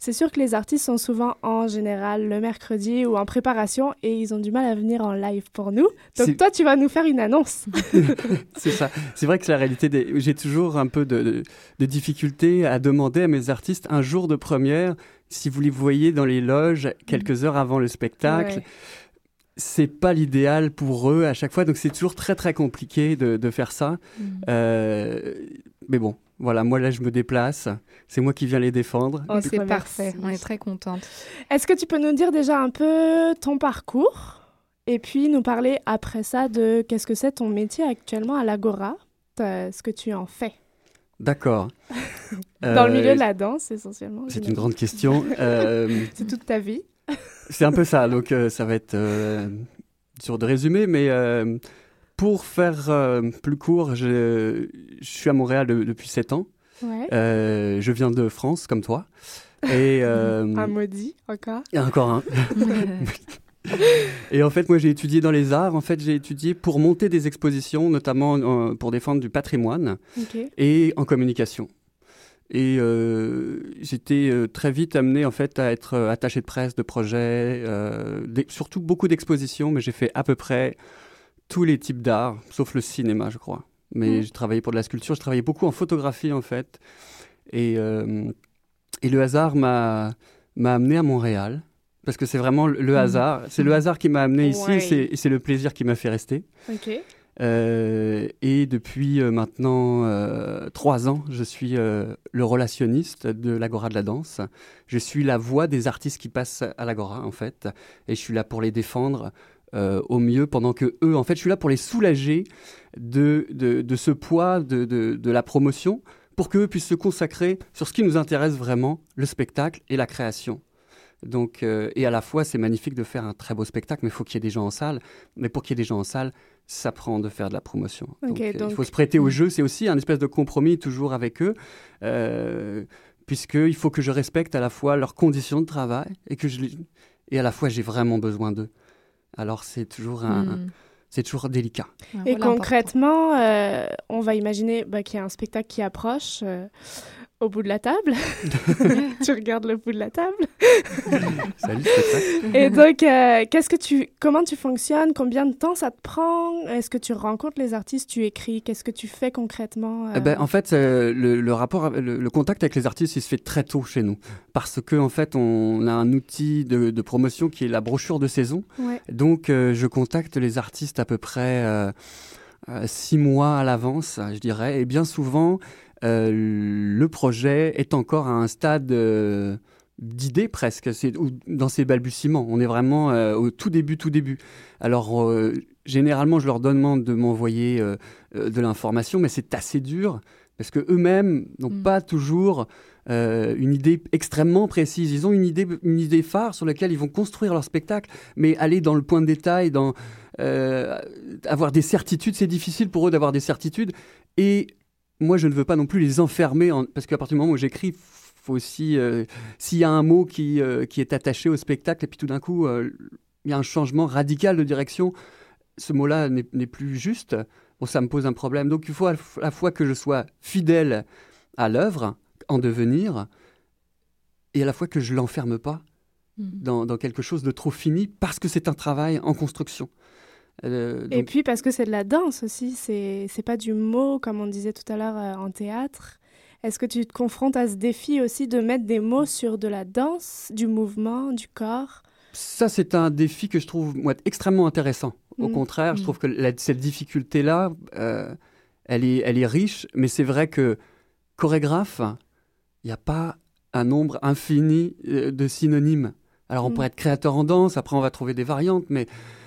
c'est sûr que les artistes sont souvent en général le mercredi ou en préparation et ils ont du mal à venir en live pour nous. Donc toi tu vas nous faire une annonce. c'est ça. C'est vrai que la réalité des... j'ai toujours un peu de, de, difficulté à demander à mes artistes un jour de première si vous les voyez dans les loges quelques heures avant le spectacle c'est pas l'idéal pour eux à chaque fois, donc c'est toujours très très compliqué de, faire ça. Mm. Euh, mais bon, voilà, moi là je me déplace, c'est moi qui viens les défendre. Oh, c'est parfait, on est très contente. Est-ce que tu peux nous dire déjà un peu ton parcours et puis nous parler après ça de qu'est-ce que c'est ton métier actuellement à l'Agora, ce que tu en fais D'accord. Dans le milieu de la danse essentiellement. C'est une grande question. Euh, c'est toute ta vie. C'est un peu ça. Donc, euh, ça va être euh, sur de résumer, mais euh, pour faire plus court, je, suis à Montréal depuis 7 ans. je viens de France, comme toi. Et, un maudit, encore. encore un. et en fait, moi, j'ai étudié dans les arts. En fait, j'ai étudié pour monter des expositions, notamment pour défendre du patrimoine et en communication. Et euh, j'étais euh, très vite amené en fait à être euh, attaché de presse, de projet, surtout beaucoup d'expositions, mais j'ai fait à peu près tous les types d'art, sauf le cinéma, je crois. Mais mmh. j'ai travaillé pour de la sculpture, je travaillais beaucoup en photographie en fait. Et, et le hasard m'a amené à Montréal, parce que c'est vraiment le, mmh. hasard. C'est le hasard qui m'a amené ici, et c'est le plaisir qui m'a fait rester. Ok. Euh, et depuis euh, maintenant euh, trois ans, je suis le relationniste de l'Agora de la danse. Je suis la voix des artistes qui passent à l'Agora, en fait. Et je suis là pour les défendre au mieux pendant que eux, en fait, je suis là pour les soulager de, de, de ce poids de, de, la promotion pour qu'eux puissent se consacrer sur ce qui nous intéresse vraiment, le spectacle et la création. Donc, et à la fois, c'est magnifique de faire un très beau spectacle, mais il faut qu'il y ait des gens en salle. Mais pour qu'il y ait des gens en salle, ça prend de faire de la promotion. donc, euh, Il faut se prêter au jeu, c'est aussi un espèce de compromis toujours avec eux, euh, puisqu'il faut que je respecte à la fois leurs conditions de travail et, que je, et à la fois j'ai vraiment besoin d'eux. Alors c'est toujours un... Hmm. C'est toujours délicat. Et concrètement, euh, on va imaginer bah, qu'il y a un spectacle qui approche. Euh, au bout de la table. tu regardes le bout de la table. Salut, Et donc, euh, qu'est-ce que tu, comment tu fonctionnes? Combien de temps ça te prend? Est-ce que tu rencontres les artistes? Tu écris? Qu'est-ce que tu fais concrètement eh ben, En fait, euh, le, rapport, le, contact avec les artistes, il se fait très tôt chez nous. Parce que en fait, on a un outil de, promotion qui est la brochure de saison. Donc, euh, je contacte les artistes à peu près six mois à l'avance, je dirais. Et bien souvent, euh, le projet est encore à un stade euh, d'idée presque, dans ses balbutiements. On est vraiment euh, au tout début, tout début. Alors, généralement, je leur demande de m'envoyer de l'information, mais c'est assez dur parce que eux-mêmes n'ont mm. pas toujours une idée extrêmement précise. Ils ont une idée, une idée phare sur laquelle ils vont construire leur spectacle, mais aller dans le point de détail, dans avoir des certitudes, c'est difficile pour eux d'avoir des certitudes. Et moi, je ne veux pas non plus les enfermer, parce qu'à partir du moment où j'écris, faut aussi, euh, s'il y a un mot qui, euh, qui est attaché au spectacle, et puis tout d'un coup, euh, il y a un changement radical de direction, ce mot-là n'est plus juste, bon, ça me pose un problème. Donc il faut à la fois que je sois fidèle à l'œuvre, en devenir, et à la fois que je l'enferme pas mmh. dans, dans, quelque chose de trop fini, parce que c'est un travail en construction. Euh, et puis parce que c'est de la danse aussi, c'est pas du mot comme on disait tout à l'heure euh, en théâtre. Est-ce que tu te confrontes à ce défi aussi de mettre des mots sur de la danse, du mouvement, du corps? Ça, c'est un défi que je trouve moi, extrêmement intéressant. Au mm. contraire, je mm. trouve que cette difficulté-là, euh, elle, est, elle est riche, mais c'est vrai que chorégraphe, il n'y a pas un nombre infini de synonymes Alors on pourrait être créateur en danse, après on va trouver des variantes, mais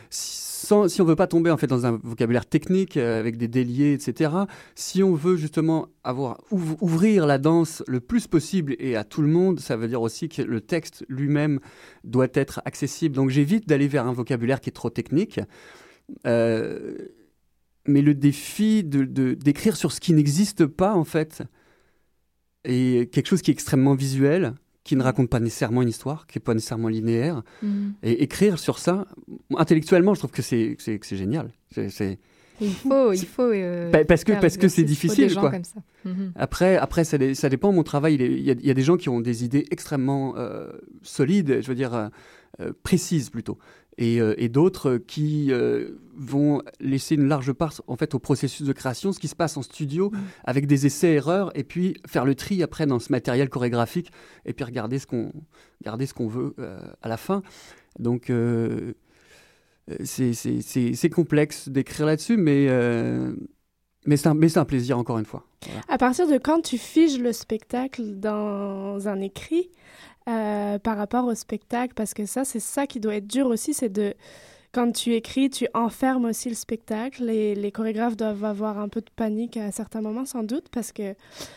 si on ne veut pas tomber en fait dans un vocabulaire technique euh, avec des déliés, etc., si on veut justement avoir, ouvrir la danse le plus possible et à tout le monde, ça veut dire aussi que le texte lui-même doit être accessible. Donc j'évite d'aller vers un vocabulaire qui est trop technique. Euh, mais le défi de, d'écrire sur ce qui n'existe pas, en fait, est quelque chose qui est extrêmement visuel, qui ne raconte pas nécessairement une histoire, qui n'est pas nécessairement linéaire. Mm. Et écrire sur ça, intellectuellement, je trouve que c'est, génial. C'est, il faut, il faut. Euh, parce que parce que c'est difficile, quoi. Mm-hmm. Après, après, ça, ça, dépend. Mon travail, il, y a, il, y a, des gens qui ont des idées extrêmement euh, solides, je veux dire euh, précises plutôt. Euh, et, d'autres qui euh, vont laisser une large part en fait au processus de création, ce qui se passe en studio mm. avec des essais-erreurs et puis faire le tri après dans ce matériel chorégraphique et puis regarder ce qu'on garder ce qu'on veut euh, à la fin. Donc c'est complexe d'écrire là-dessus, mais mais c'est un, un, plaisir encore une fois. À partir de quand tu figes le spectacle dans un écrit, euh, par rapport au spectacle, parce que ça, c'est ça qui doit être dur aussi, c'est de quand tu écris, tu enfermes aussi le spectacle et les chorégraphes doivent avoir un peu de panique à certains moments sans doute parce que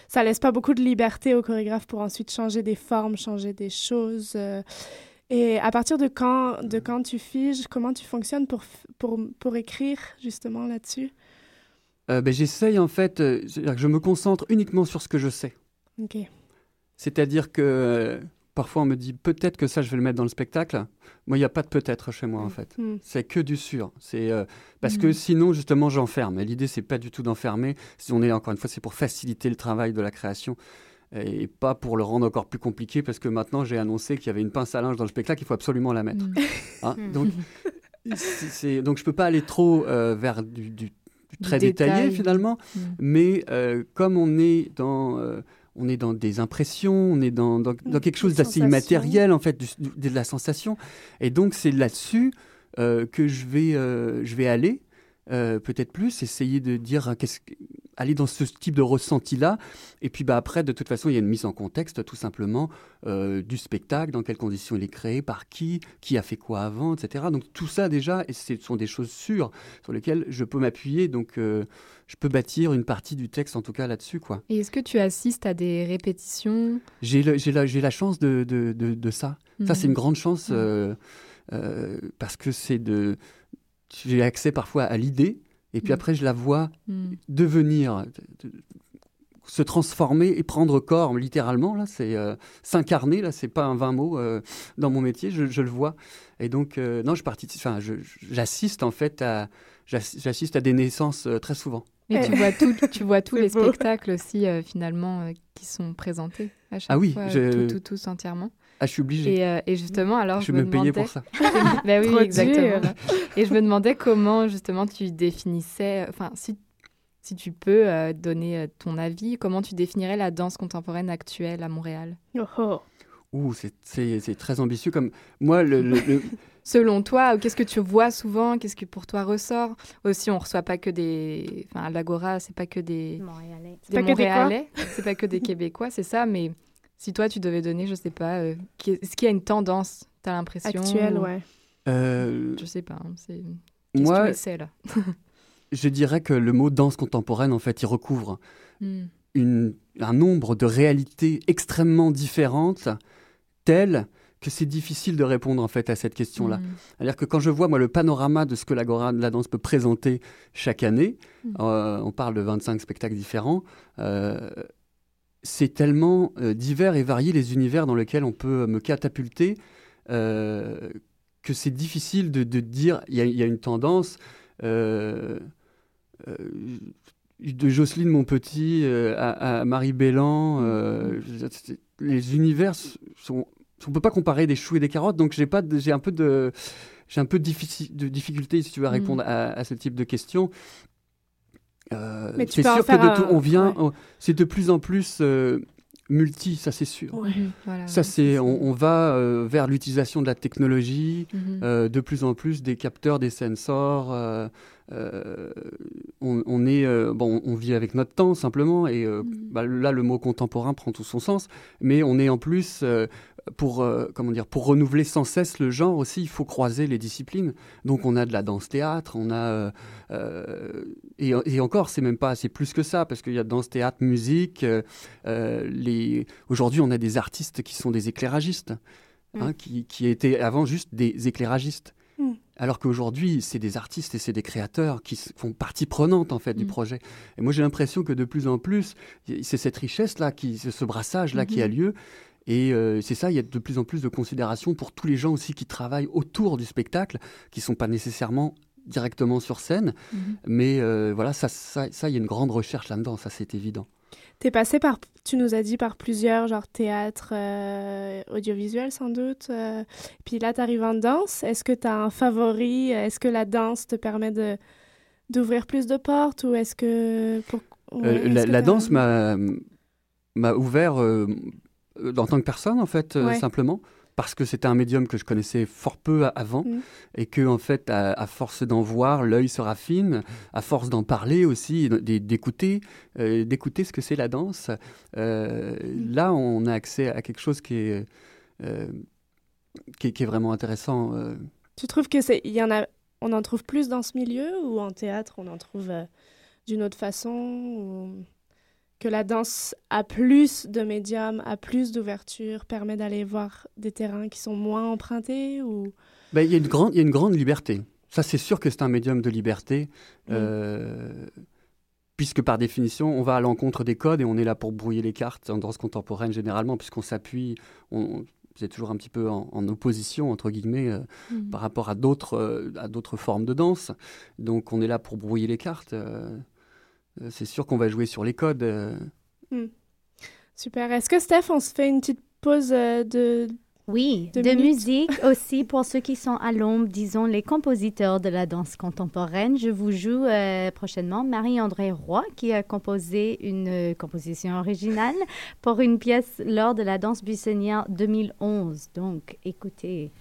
ça laisse pas beaucoup de liberté aux chorégraphes pour ensuite changer des formes, changer des choses. Euh. et à partir de quand, de quand tu figes, comment tu fonctionnes pour, pour, pour écrire justement là-dessus? Euh, ben, J'essaye en fait, que je me concentre uniquement sur ce que je sais. Ok. C'est-à-dire que Parfois, on me dit peut-être que ça, je vais le mettre dans le spectacle. Moi, il n'y a pas de peut-être chez moi, en mm. fait. Mm. C'est que du sûr. C'est euh, parce que mm. sinon, justement, j'enferme. Et l'idée, c'est pas du tout d'enfermer. Si on est encore une fois, c'est pour faciliter le travail de la création et pas pour le rendre encore plus compliqué. Parce que maintenant, j'ai annoncé qu'il y avait une pince à linge dans le spectacle. Il faut absolument la mettre. Hein, donc, c'est donc, je peux pas aller trop euh, vers du, très détaillé finalement. Mais euh, comme on est dans on est dans des impressions, on est dans, dans, quelque chose d'assez immatériel, en fait, de la sensation. Et donc, c'est là-dessus euh, que je vais, euh, je vais aller, euh, peut-être plus, essayer de dire, qu'est-ce aller dans ce type de ressenti-là. Et puis bah, après, de toute façon, il y a une mise en contexte, tout simplement, du spectacle, dans quelles conditions il est créé, par qui, qui a fait quoi avant, etc. Donc tout ça, déjà, et ce sont des choses sûres sur lesquelles je peux m'appuyer. Donc je peux bâtir une partie du texte, en tout cas là-dessus. quoi. Et est-ce que tu assistes à des répétitions? J'ai la, la, chance de, de, de, ça. Ça, c'est une mhm. grande chance euh, euh, parce que c'est de. J'ai accès parfois à l'idée, et puis mhm. après, je la vois devenir, se transformer et prendre corps, littéralement. Là, c'est euh, s'incarner. Là, c'est pas un vain mot dans mon métier. Je, je, le vois. Et donc, non, je participe. Enfin, j'assiste en fait à j'assiste à des naissances très souvent. Et tu vois, tout, tu vois tous les spectacles aussi, euh, finalement, euh, qui sont présentés à chaque ah oui, fois, je... tous entièrement. Ah, je suis obligé. Et, euh, et justement, alors je, je me, me demandais... pour ça. ben oui, exactement. et je me demandais comment, justement, tu définissais... Enfin, si, si tu peux donner ton avis, comment tu définirais la danse contemporaine actuelle à Montréal? Oh, oh. Ouh, c'est très ambitieux. Comme moi, le, le, selon toi, qu'est-ce que tu vois souvent? Qu'est-ce qui pour toi ressort? Aussi, on reçoit pas que des. Enfin, l'Agora, c'est pas que des. Montréalais. C'est pas, Montréalais. C'est pas que des Québécois, c'est ça. Mais si toi, tu devais donner, je sais pas, euh, est-ce qu'il y a une tendance T'as l'impression Actuelle, ouais. Euh... Je sais pas. Hein, c'est. Moi, là je dirais que le mot danse contemporaine, en fait, il recouvre hmm. une, un nombre de réalités extrêmement différentes, telles que c'est difficile de répondre en fait à cette question-là. Mm. C'est-à-dire que quand je vois moi le panorama de ce que l'Agora de la danse peut présenter chaque année, mm. euh, on parle de 25 spectacles différents, euh, c'est tellement euh, divers et varié les univers dans lesquels on peut me catapulter que c'est difficile de, dire il y, a une tendance. de Jocelyne Monpetit à, à Marie Bellan, les univers sont on peut pas comparer des choux et des carottes, donc j'ai pas, j'ai un peu de, j'ai un peu de, de difficulté si tu veux mm. répondre à, ce type de questions. Mais tu sûr que de tout, on vient, c'est de plus en plus euh, multi, ça c'est sûr. Mhm. ça c'est, on, va euh, vers l'utilisation de la technologie, mhm. euh, de plus en plus des capteurs, des sensors. Euh, on, est, bon, on vit avec notre temps simplement, et mhm. bah, là le mot contemporain prend tout son sens. Mais on est en plus pour, euh, comment dire, pour renouveler sans cesse le genre aussi, il faut croiser les disciplines. Donc on a de la danse-théâtre, on a... Euh, euh, et, et, encore, c'est même pas, c'est plus que ça, parce qu'il y a danse-théâtre, musique. les... Aujourd'hui, on a des artistes qui sont des éclairagistes, hein, mm. qui, qui étaient avant juste des éclairagistes. Mm. Alors qu'aujourd'hui, c'est des artistes et c'est des créateurs qui font partie prenante en fait du mm. projet. Et moi, j'ai l'impression que de plus en plus, c'est cette richesse là, qui, ce brassage là qui a mm-hmm. lieu. Et euh, c'est ça, il y a de plus en plus de considération pour tous les gens aussi qui travaillent autour du spectacle, qui ne sont pas nécessairement directement sur scène. Mm-hmm. Mais euh, voilà, ça, ça, il y a une grande recherche là-dedans, ça c'est évident. T'es passé par, tu nous as dit, par plusieurs, genre théâtre, euh, audiovisuel sans doute. Euh, puis là, tu arrives en danse. Est-ce que tu as un favori? Est-ce que la danse te permet de, d'ouvrir plus de portes ou est-ce que... Pour... Euh, la, danse m'a, m'a ouvert en tant que personne, en fait, simplement parce que c'était un médium que je connaissais fort peu avant mm. et que en fait à, force d'en voir l'œil se raffine à force d'en parler aussi d'écouter euh, d'écouter ce que c'est la danse euh, mm. là on a accès à quelque chose qui est euh, qui, est vraiment intéressant tu trouves que c'est il y en a on en trouve plus dans ce milieu ou en théâtre on en trouve d'une autre façon que la danse a plus de médiums, a plus d'ouverture, permet d'aller voir des terrains qui sont moins empruntés ou... Ben, il, y a une grande, il y a une grande liberté. Ça, c'est sûr que c'est un médium de liberté. Euh, puisque par définition, on va à l'encontre des codes et on est là pour brouiller les cartes en danse contemporaine généralement, puisqu'on s'appuie, on, c'est toujours un petit peu en, opposition, entre guillemets, euh, mm. par rapport à d'autres, euh, à d'autres formes de danse. Donc on est là pour brouiller les cartes. Euh, c'est sûr qu'on va jouer sur les codes. Euh. Hmm. Super. Est-ce que Steph, on se fait une petite pause euh, de... Oui, de, musique aussi pour ceux qui sont à l'ombre, disons les compositeurs de la danse contemporaine. Je vous joue prochainement Marie-André Roy qui a composé une composition originale pour une pièce lors de la danse buissonnière 2011. Donc, écoutez.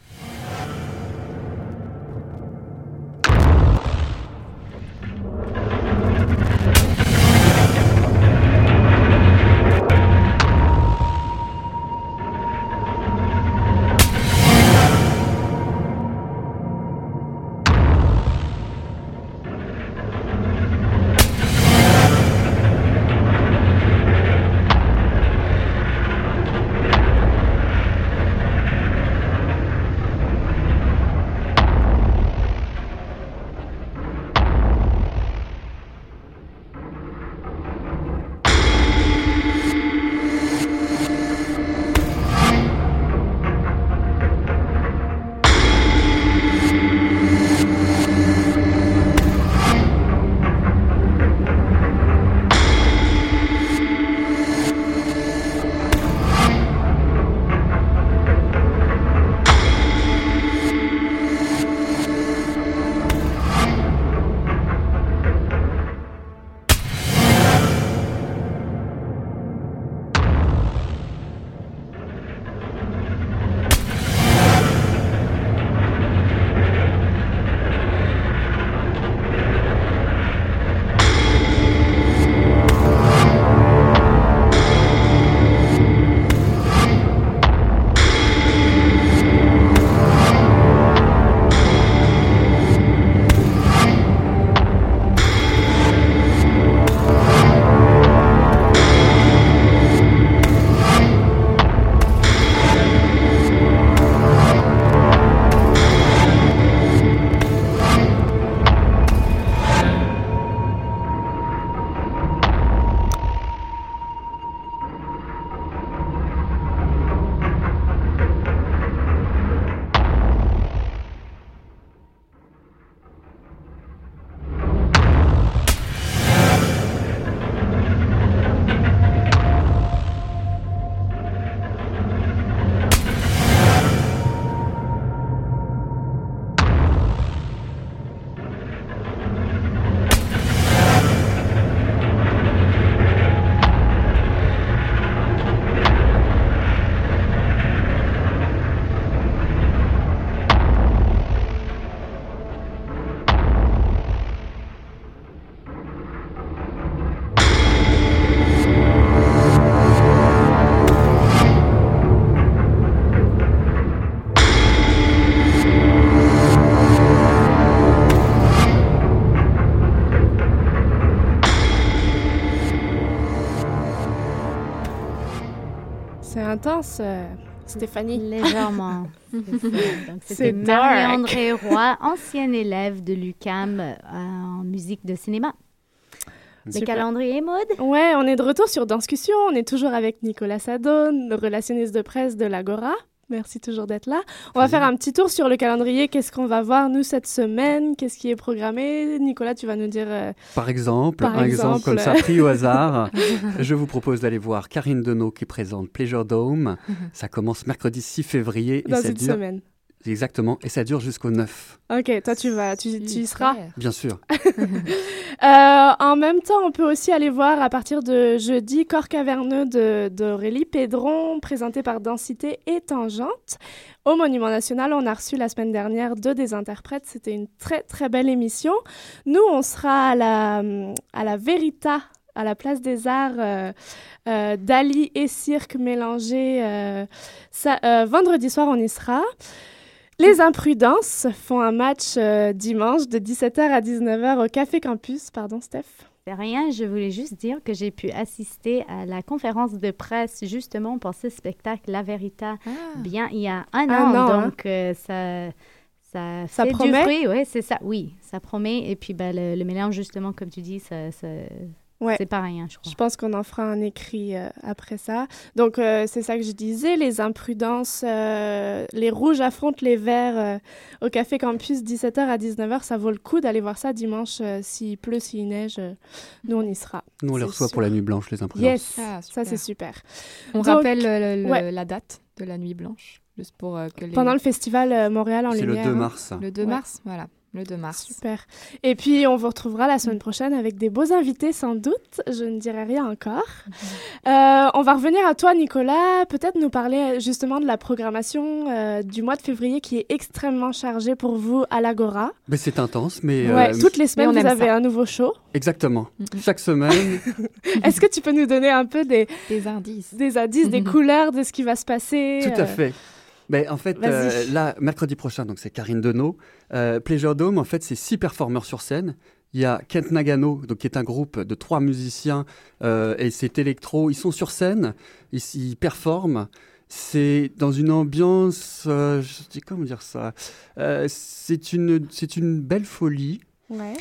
Intense, Stéphanie. Légèrement. C'est Marie-André Roy, ancienne élève de l'UCAM en musique de cinéma. Le calendrier mode Ouais, on est de retour sur Danscussion. On est toujours avec Nicolas Sadone, le relationniste de presse de l'Agora. Merci toujours d'être là. On va faire un petit tour sur le calendrier. Qu'est-ce qu'on va voir, nous, cette semaine? Qu'est-ce qui est programmé? Nicolas, tu vas nous dire... Euh, par exemple, un exemple, comme ça, pris au hasard, je vous propose d'aller voir Karine Denot qui présente Pleasure Dome. Ça commence mercredi 6 février. Dans une semaine. Exactement, et ça dure jusqu'au 9. Ok, toi tu vas, tu, y seras Bien sûr. Euh, en même temps, on peut aussi aller voir à partir de jeudi Corps caverneux d'Aurélie Pédron, présenté par Densité et Tangente. Au Monument National, on a reçu la semaine dernière deux des interprètes. C'était une très très belle émission. Nous, on sera à la, à la Verita à la place des arts, euh, euh, Dali et cirque mélangés. vendredi soir, on y sera. Les Imprudences font un match euh, dimanche de 17h à 19h au Café Campus. Pardon, Steph? C'est rien, je voulais juste dire que j'ai pu assister à la conférence de presse justement pour ce spectacle La Verita, ah. bien il y a un, an, hein. donc euh, ça, ça, ça promet? Oui, c'est ça, oui, ça promet. Et puis ben, le, mélange justement, comme tu dis, ça, Ouais. C'est rien, je crois. Je pense qu'on en fera un écrit euh, après ça. Donc, euh, c'est ça que je disais, les imprudences, euh, les rouges affrontent les verts au Café Campus, 17h à 19h. Ça vaut le coup d'aller voir ça dimanche, s'il pleut, s'il neige. nous, on y sera. Nous, on les reçoit pour la nuit blanche, les imprudences. Yes, ah, ça c'est super. On rappelle la date de la nuit blanche, juste pour que les... Pendant le festival Montréal en Lumière. C'est le 2 mars. Le 2 mars, voilà. Le 2 mars. Super. Et puis, on vous retrouvera la semaine prochaine avec des beaux invités, sans doute. Je ne dirai rien encore. Euh, on va revenir à toi, Nicolas. Peut-être nous parler justement de la programmation euh, du mois de février qui est extrêmement chargée pour vous à l'Agora. Mais c'est intense, mais... Ouais, euh, toutes les semaines, vous avez un nouveau show. Exactement. Chaque semaine. Est-ce que tu peux nous donner un peu des... Des indices. Des indices, des couleurs de ce qui va se passer Tout à fait. Ben, en fait, euh, là, mercredi prochain, donc c'est Karine Denot. Euh, Pleasure Dome, en fait, c'est six performeurs sur scène. Il y a Kent Nagano, donc, qui est un groupe de trois musiciens, euh, et c'est électro. Ils sont sur scène, ils, performent. C'est dans une ambiance, je sais comment dire ça, c'est une, c'est une belle folie. Ouais.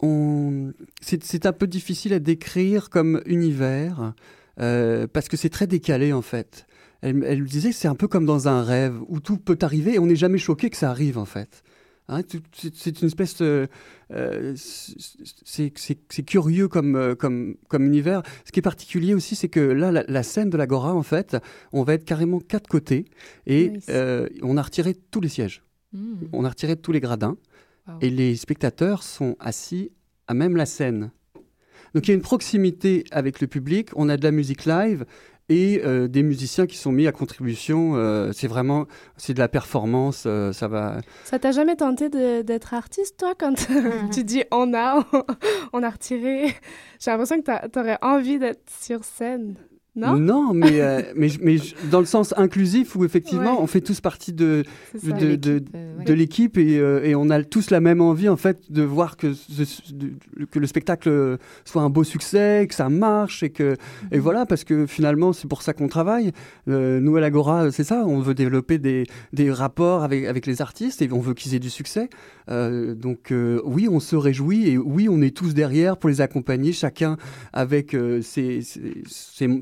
on, c'est un peu difficile à décrire comme univers. parce que c'est très décalé en fait elle, elle disait que c'est un peu comme dans un rêve où tout peut arriver et on n'est jamais choqué que ça arrive en fait. Hein, c'est une espèce de, euh, c'est curieux comme, euh, comme, comme univers. Ce qui est particulier aussi, c'est que là, la, scène de l'Agora, en fait, on va être carrément quatre côtés et euh, on a retiré tous les sièges. Hmm. On a retiré tous les gradins et les spectateurs sont assis à même la scène. Donc il y a une proximité avec le public, on a de la musique live, et euh, des musiciens qui sont mis à contribution. Euh, c'est vraiment, c'est de la performance, euh, ça va. Ça t'a jamais tenté d'être artiste, toi, quand tu dis on a, on a retiré J'ai l'impression que tu aurais envie d'être sur scène. Non, mais, euh, mais, mais, dans le sens inclusif où effectivement on fait tous partie de, de, de, l'équipe et, euh, et, on a tous la même envie en fait de voir que, que le spectacle soit un beau succès, que ça marche et que et mhm. voilà parce que finalement c'est pour ça qu'on travaille. Euh, nous à l'Agora c'est ça, on veut développer des, des rapports avec, avec les artistes et on veut qu'ils aient du succès. donc oui on se réjouit et oui on est tous derrière pour les accompagner, chacun avec ses, ses,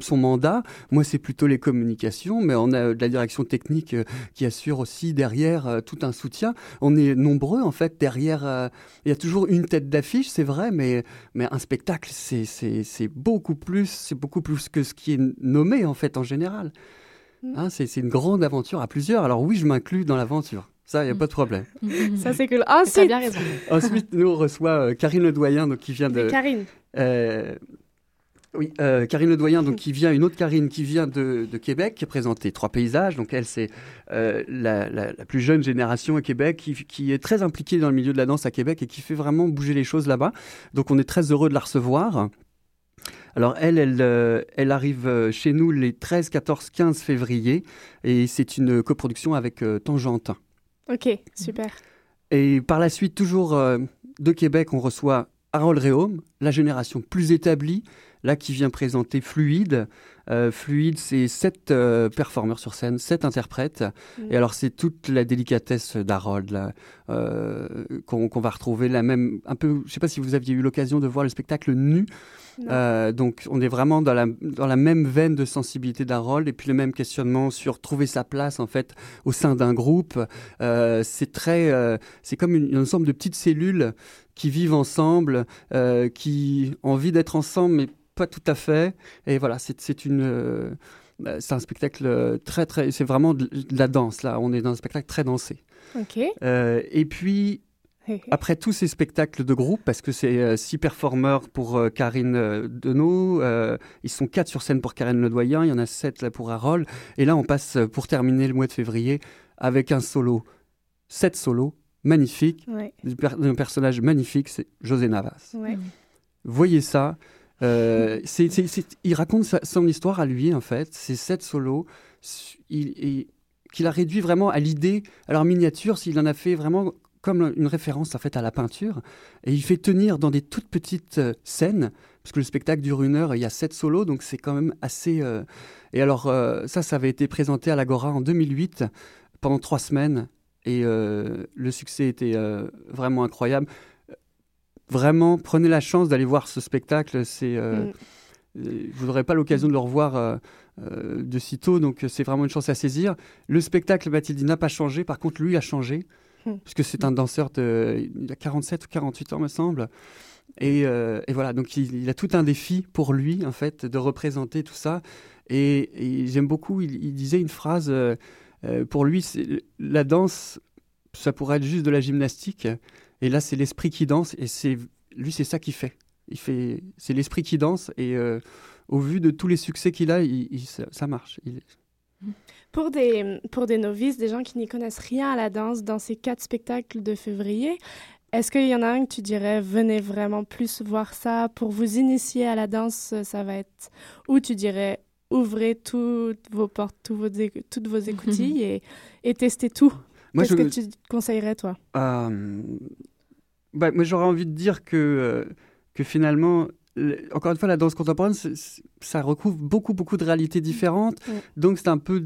son mandat. Moi, c'est plutôt les communications, mais on a de la direction technique euh, qui assure aussi derrière euh, tout un soutien. On est nombreux, en fait, derrière. Euh, il y a toujours une tête d'affiche, c'est vrai, mais, mais un spectacle, c'est beaucoup plus, c'est beaucoup plus que ce qui est nommé, en fait, en général. Mm. Hein, c'est une grande aventure à plusieurs. Alors oui, je m'inclus dans l'aventure. Ça, il n'y a pas de problème. Ça, c'est que... Ensuite... bien raison. Ensuite, nous, on reçoit Karine Ledoyen, donc, qui vient de... Karine. Oui, euh, Karine Ledoyen, donc qui vient, une autre Karine qui vient de, Québec, qui a présenté trois paysages. Donc elle, c'est euh, la, plus jeune génération à Québec, qui, est très impliquée dans le milieu de la danse à Québec et qui fait vraiment bouger les choses là-bas. Donc on est très heureux de la recevoir. Alors elle, elle, euh, elle arrive chez nous les 13, 14, 15 février et c'est une coproduction avec Tangente. Ok, super. Et par la suite, toujours de Québec, on reçoit Harold Réaume, la génération plus établie, là qui vient présenter Fluide. Euh, Fluide, c'est sept euh, performeurs sur scène, sept interprètes. Et alors, c'est toute la délicatesse d'Harold euh, qu'on va retrouver. La même, un peu, je ne sais pas si vous aviez eu l'occasion de voir le spectacle nu. donc, on est vraiment dans la, dans la même veine de sensibilité d'Harold et puis le même questionnement sur trouver sa place en fait au sein d'un groupe. c'est très, c'est comme une, un ensemble de petites cellules qui vivent ensemble, qui ont envie d'être ensemble, mais pas tout à fait. Et voilà, c'est une. Euh, bah, c'est un spectacle euh, très, très. C'est vraiment de, la danse, là. On est dans un spectacle très dansé. OK. Euh, et puis, après tous ces spectacles de groupe, parce que c'est six performeurs pour Karine euh, ils sont quatre sur scène pour Karine Ledoyen, il y en a sept là pour Harold, et là on passe pour terminer le mois de février avec un solo, sept solos magnifiques, d'un personnage magnifique, c'est José Navas. Voyez ça, euh, il raconte son histoire à lui, en fait. C'est sept solos qu'il a réduit vraiment à l'idée. Alors, miniature, s'il en a fait vraiment comme une référence en fait à la peinture. Et il fait tenir dans des toutes petites euh, scènes, parce que le spectacle dure une heure il y a sept solos, donc c'est quand même assez. Euh, et alors, ça, ça avait été présenté à l'Agora en 2008 pendant trois semaines. Et le succès était vraiment incroyable vraiment, prenez la chance d'aller voir ce spectacle. C'est, euh, mm. euh, Vous n'aurez pas l'occasion de le revoir euh, de sitôt, donc c'est vraiment une chance à saisir. Le spectacle, Mathilde n'a pas changé, par contre, lui a changé, mm. puisque c'est un danseur de il a 47 ou 48 ans, me semble. Et, voilà, donc il, a tout un défi pour lui, en fait, de représenter tout ça. Et, j'aime beaucoup, il, il, disait une phrase, pour lui, la danse, ça pourrait être juste de la gymnastique. Et là, c'est l'esprit qui danse, et c'est lui, c'est ça qu'il fait. Il fait, c'est l'esprit qui danse, et euh, au vu de tous les succès qu'il a, il, ça, marche. Pour des, pour des novices, des gens qui n'y connaissent rien à la danse, dans ces quatre spectacles de février, est-ce qu'il y en a un que tu dirais, venez vraiment plus voir ça pour vous initier à la danse, ça va être, ou tu dirais, ouvrez toutes vos portes, toutes vos écoutilles et, et testez tout? Qu'est-ce que tu conseillerais, toi? Euh, bah, moi, j'aurais envie de dire que, euh, que finalement, encore une fois, la danse contemporaine, ça recouvre beaucoup, beaucoup de réalités différentes. Donc, c'est un peu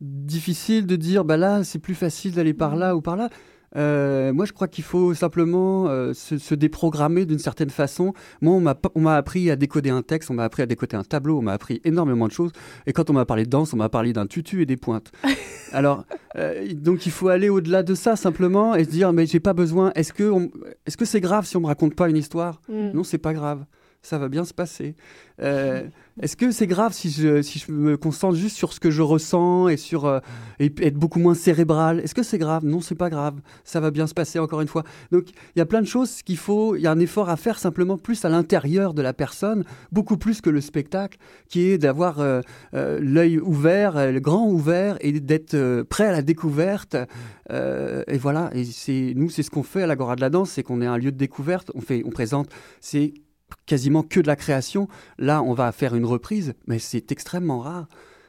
difficile de dire, bah là, c'est plus facile d'aller par là ou par là. Euh, moi, je crois qu'il faut simplement euh, se, déprogrammer d'une certaine façon. Moi, on m'a appris à décoder un texte, on m'a appris à décoder un tableau, on m'a appris énormément de choses. Et quand on m'a parlé de danse, on m'a parlé d'un tutu et des pointes. Alors, euh, donc il faut aller au-delà de ça simplement et se dire, mais j'ai pas besoin. Est-ce que est-ce que c'est grave si on me raconte pas une histoire? Mm. Non, c'est pas grave ça va bien se passer. Euh, est-ce que c'est grave si je, si je me concentre juste sur ce que je ressens et sur euh, être beaucoup moins cérébral? Est-ce que c'est grave? Non, c'est pas grave. Ça va bien se passer encore une fois. Donc il y a plein de choses qu'il faut. Il y a un effort à faire simplement plus à l'intérieur de la personne, beaucoup plus que le spectacle, qui est d'avoir euh, l'œil ouvert, le grand ouvert et d'être prêt à la découverte. et voilà. Et c'est nous, c'est ce qu'on fait à l'Agora de la danse, c'est qu'on est un lieu de découverte. On fait, on présente. C'est quasiment que de la création. Là, on va faire une reprise, mais c'est extrêmement rare.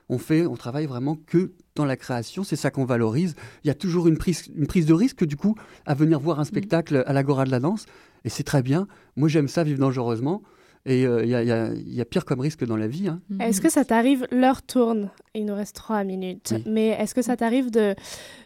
On fait, on travaille vraiment que dans la création, c'est ça qu'on valorise. Il y a toujours une prise, une prise de risque, du coup, à venir voir un mmh. spectacle à l'Agora de la danse, et c'est très bien. Moi, j'aime ça, vivre dangereusement. Et euh, il y, a pire comme risque dans la vie. Hein. Mmh. Est-ce que ça t'arrive, l'heure tourne, il nous reste trois minutes, mais est-ce que ça t'arrive de,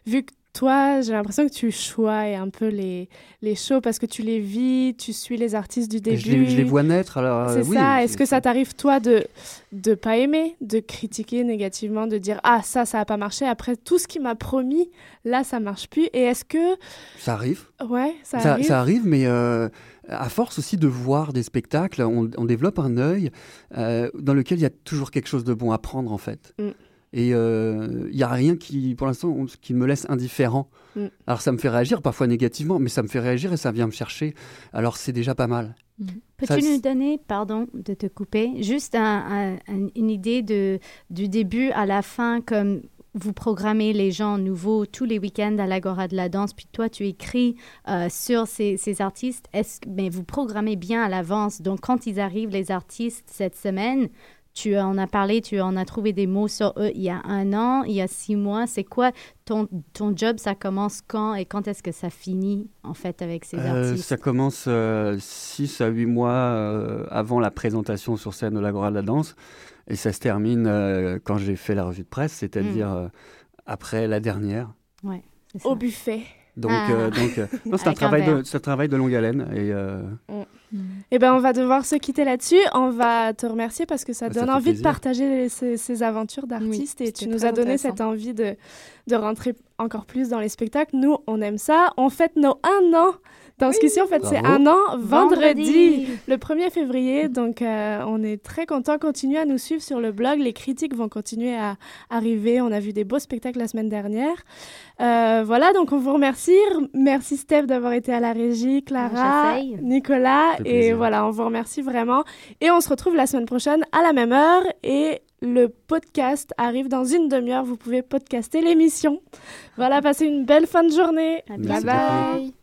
vu que toi, j'ai l'impression que tu choisis un peu les, les shows parce que tu les vis, tu suis les artistes du début. Je les, vois naître, alors. Euh, c'est ça. Est-ce que ça t'arrive, toi, de ne pas aimer, de critiquer négativement, de dire Ah, ça, ça n'a pas marché. Après, tout ce qui m'a promis, là, ça marche plus. Et est-ce que. Ça arrive. Ouais, ça, arrive. Ça arrive, mais. Euh, à force aussi de voir des spectacles, on, développe un œil euh, dans lequel il y a toujours quelque chose de bon à prendre en fait. Mm. Et il euh, n'y a rien qui, pour l'instant, qui me laisse indifférent. Mm. Alors ça me fait réagir, parfois négativement, mais ça me fait réagir et ça vient me chercher. Alors c'est déjà pas mal. Mm. Peux-tu nous donner, pardon de te couper, juste une idée de, du début à la fin, comme vous programmez les gens nouveaux tous les week-ends à l'Agora de la danse, puis toi, tu écris euh, sur ces, ces artistes. Est-ce, mais vous programmez bien à l'avance. Donc, quand ils arrivent, les artistes, cette semaine, tu en as parlé, tu en as trouvé des mots sur eux il y a un an, il y a six mois. C'est quoi ton, ton job? Ça commence quand et quand est-ce que ça finit, en fait, avec ces euh, artistes? Ça commence euh, six à huit mois euh, avant la présentation sur scène au L'Agora de la Danse. Et ça se termine quand j'ai fait la revue de presse, c'est-à-dire hmm. après la dernière. Ouais, Au buffet. Donc, ah. donc c'est un, travail de, travail de longue haleine. Et, mm. Eh ben, on va devoir se quitter là-dessus. On va te remercier parce que ça, donne envie de partager ces, aventures d'artistes et tu nous as donné cette envie de, de rentrer encore plus dans les spectacles. Nous, on aime ça. On fête nos un an dans ce qu'ici, en fait, c'est un an vendredi, le 1er février. Donc, euh, on est très content. Continuez à nous suivre sur le blog. Les critiques vont continuer à arriver. On a vu des beaux spectacles la semaine dernière. Euh, voilà, donc on vous remercie. Merci, Steph, d'avoir été à la régie, Clara, Nicolas. Et voilà, on vous remercie vraiment. Et on se retrouve la semaine prochaine à la même heure. Et le podcast arrive dans une demi-heure. Vous pouvez podcaster l'émission. Voilà, passez une belle fin de journée. bye bye.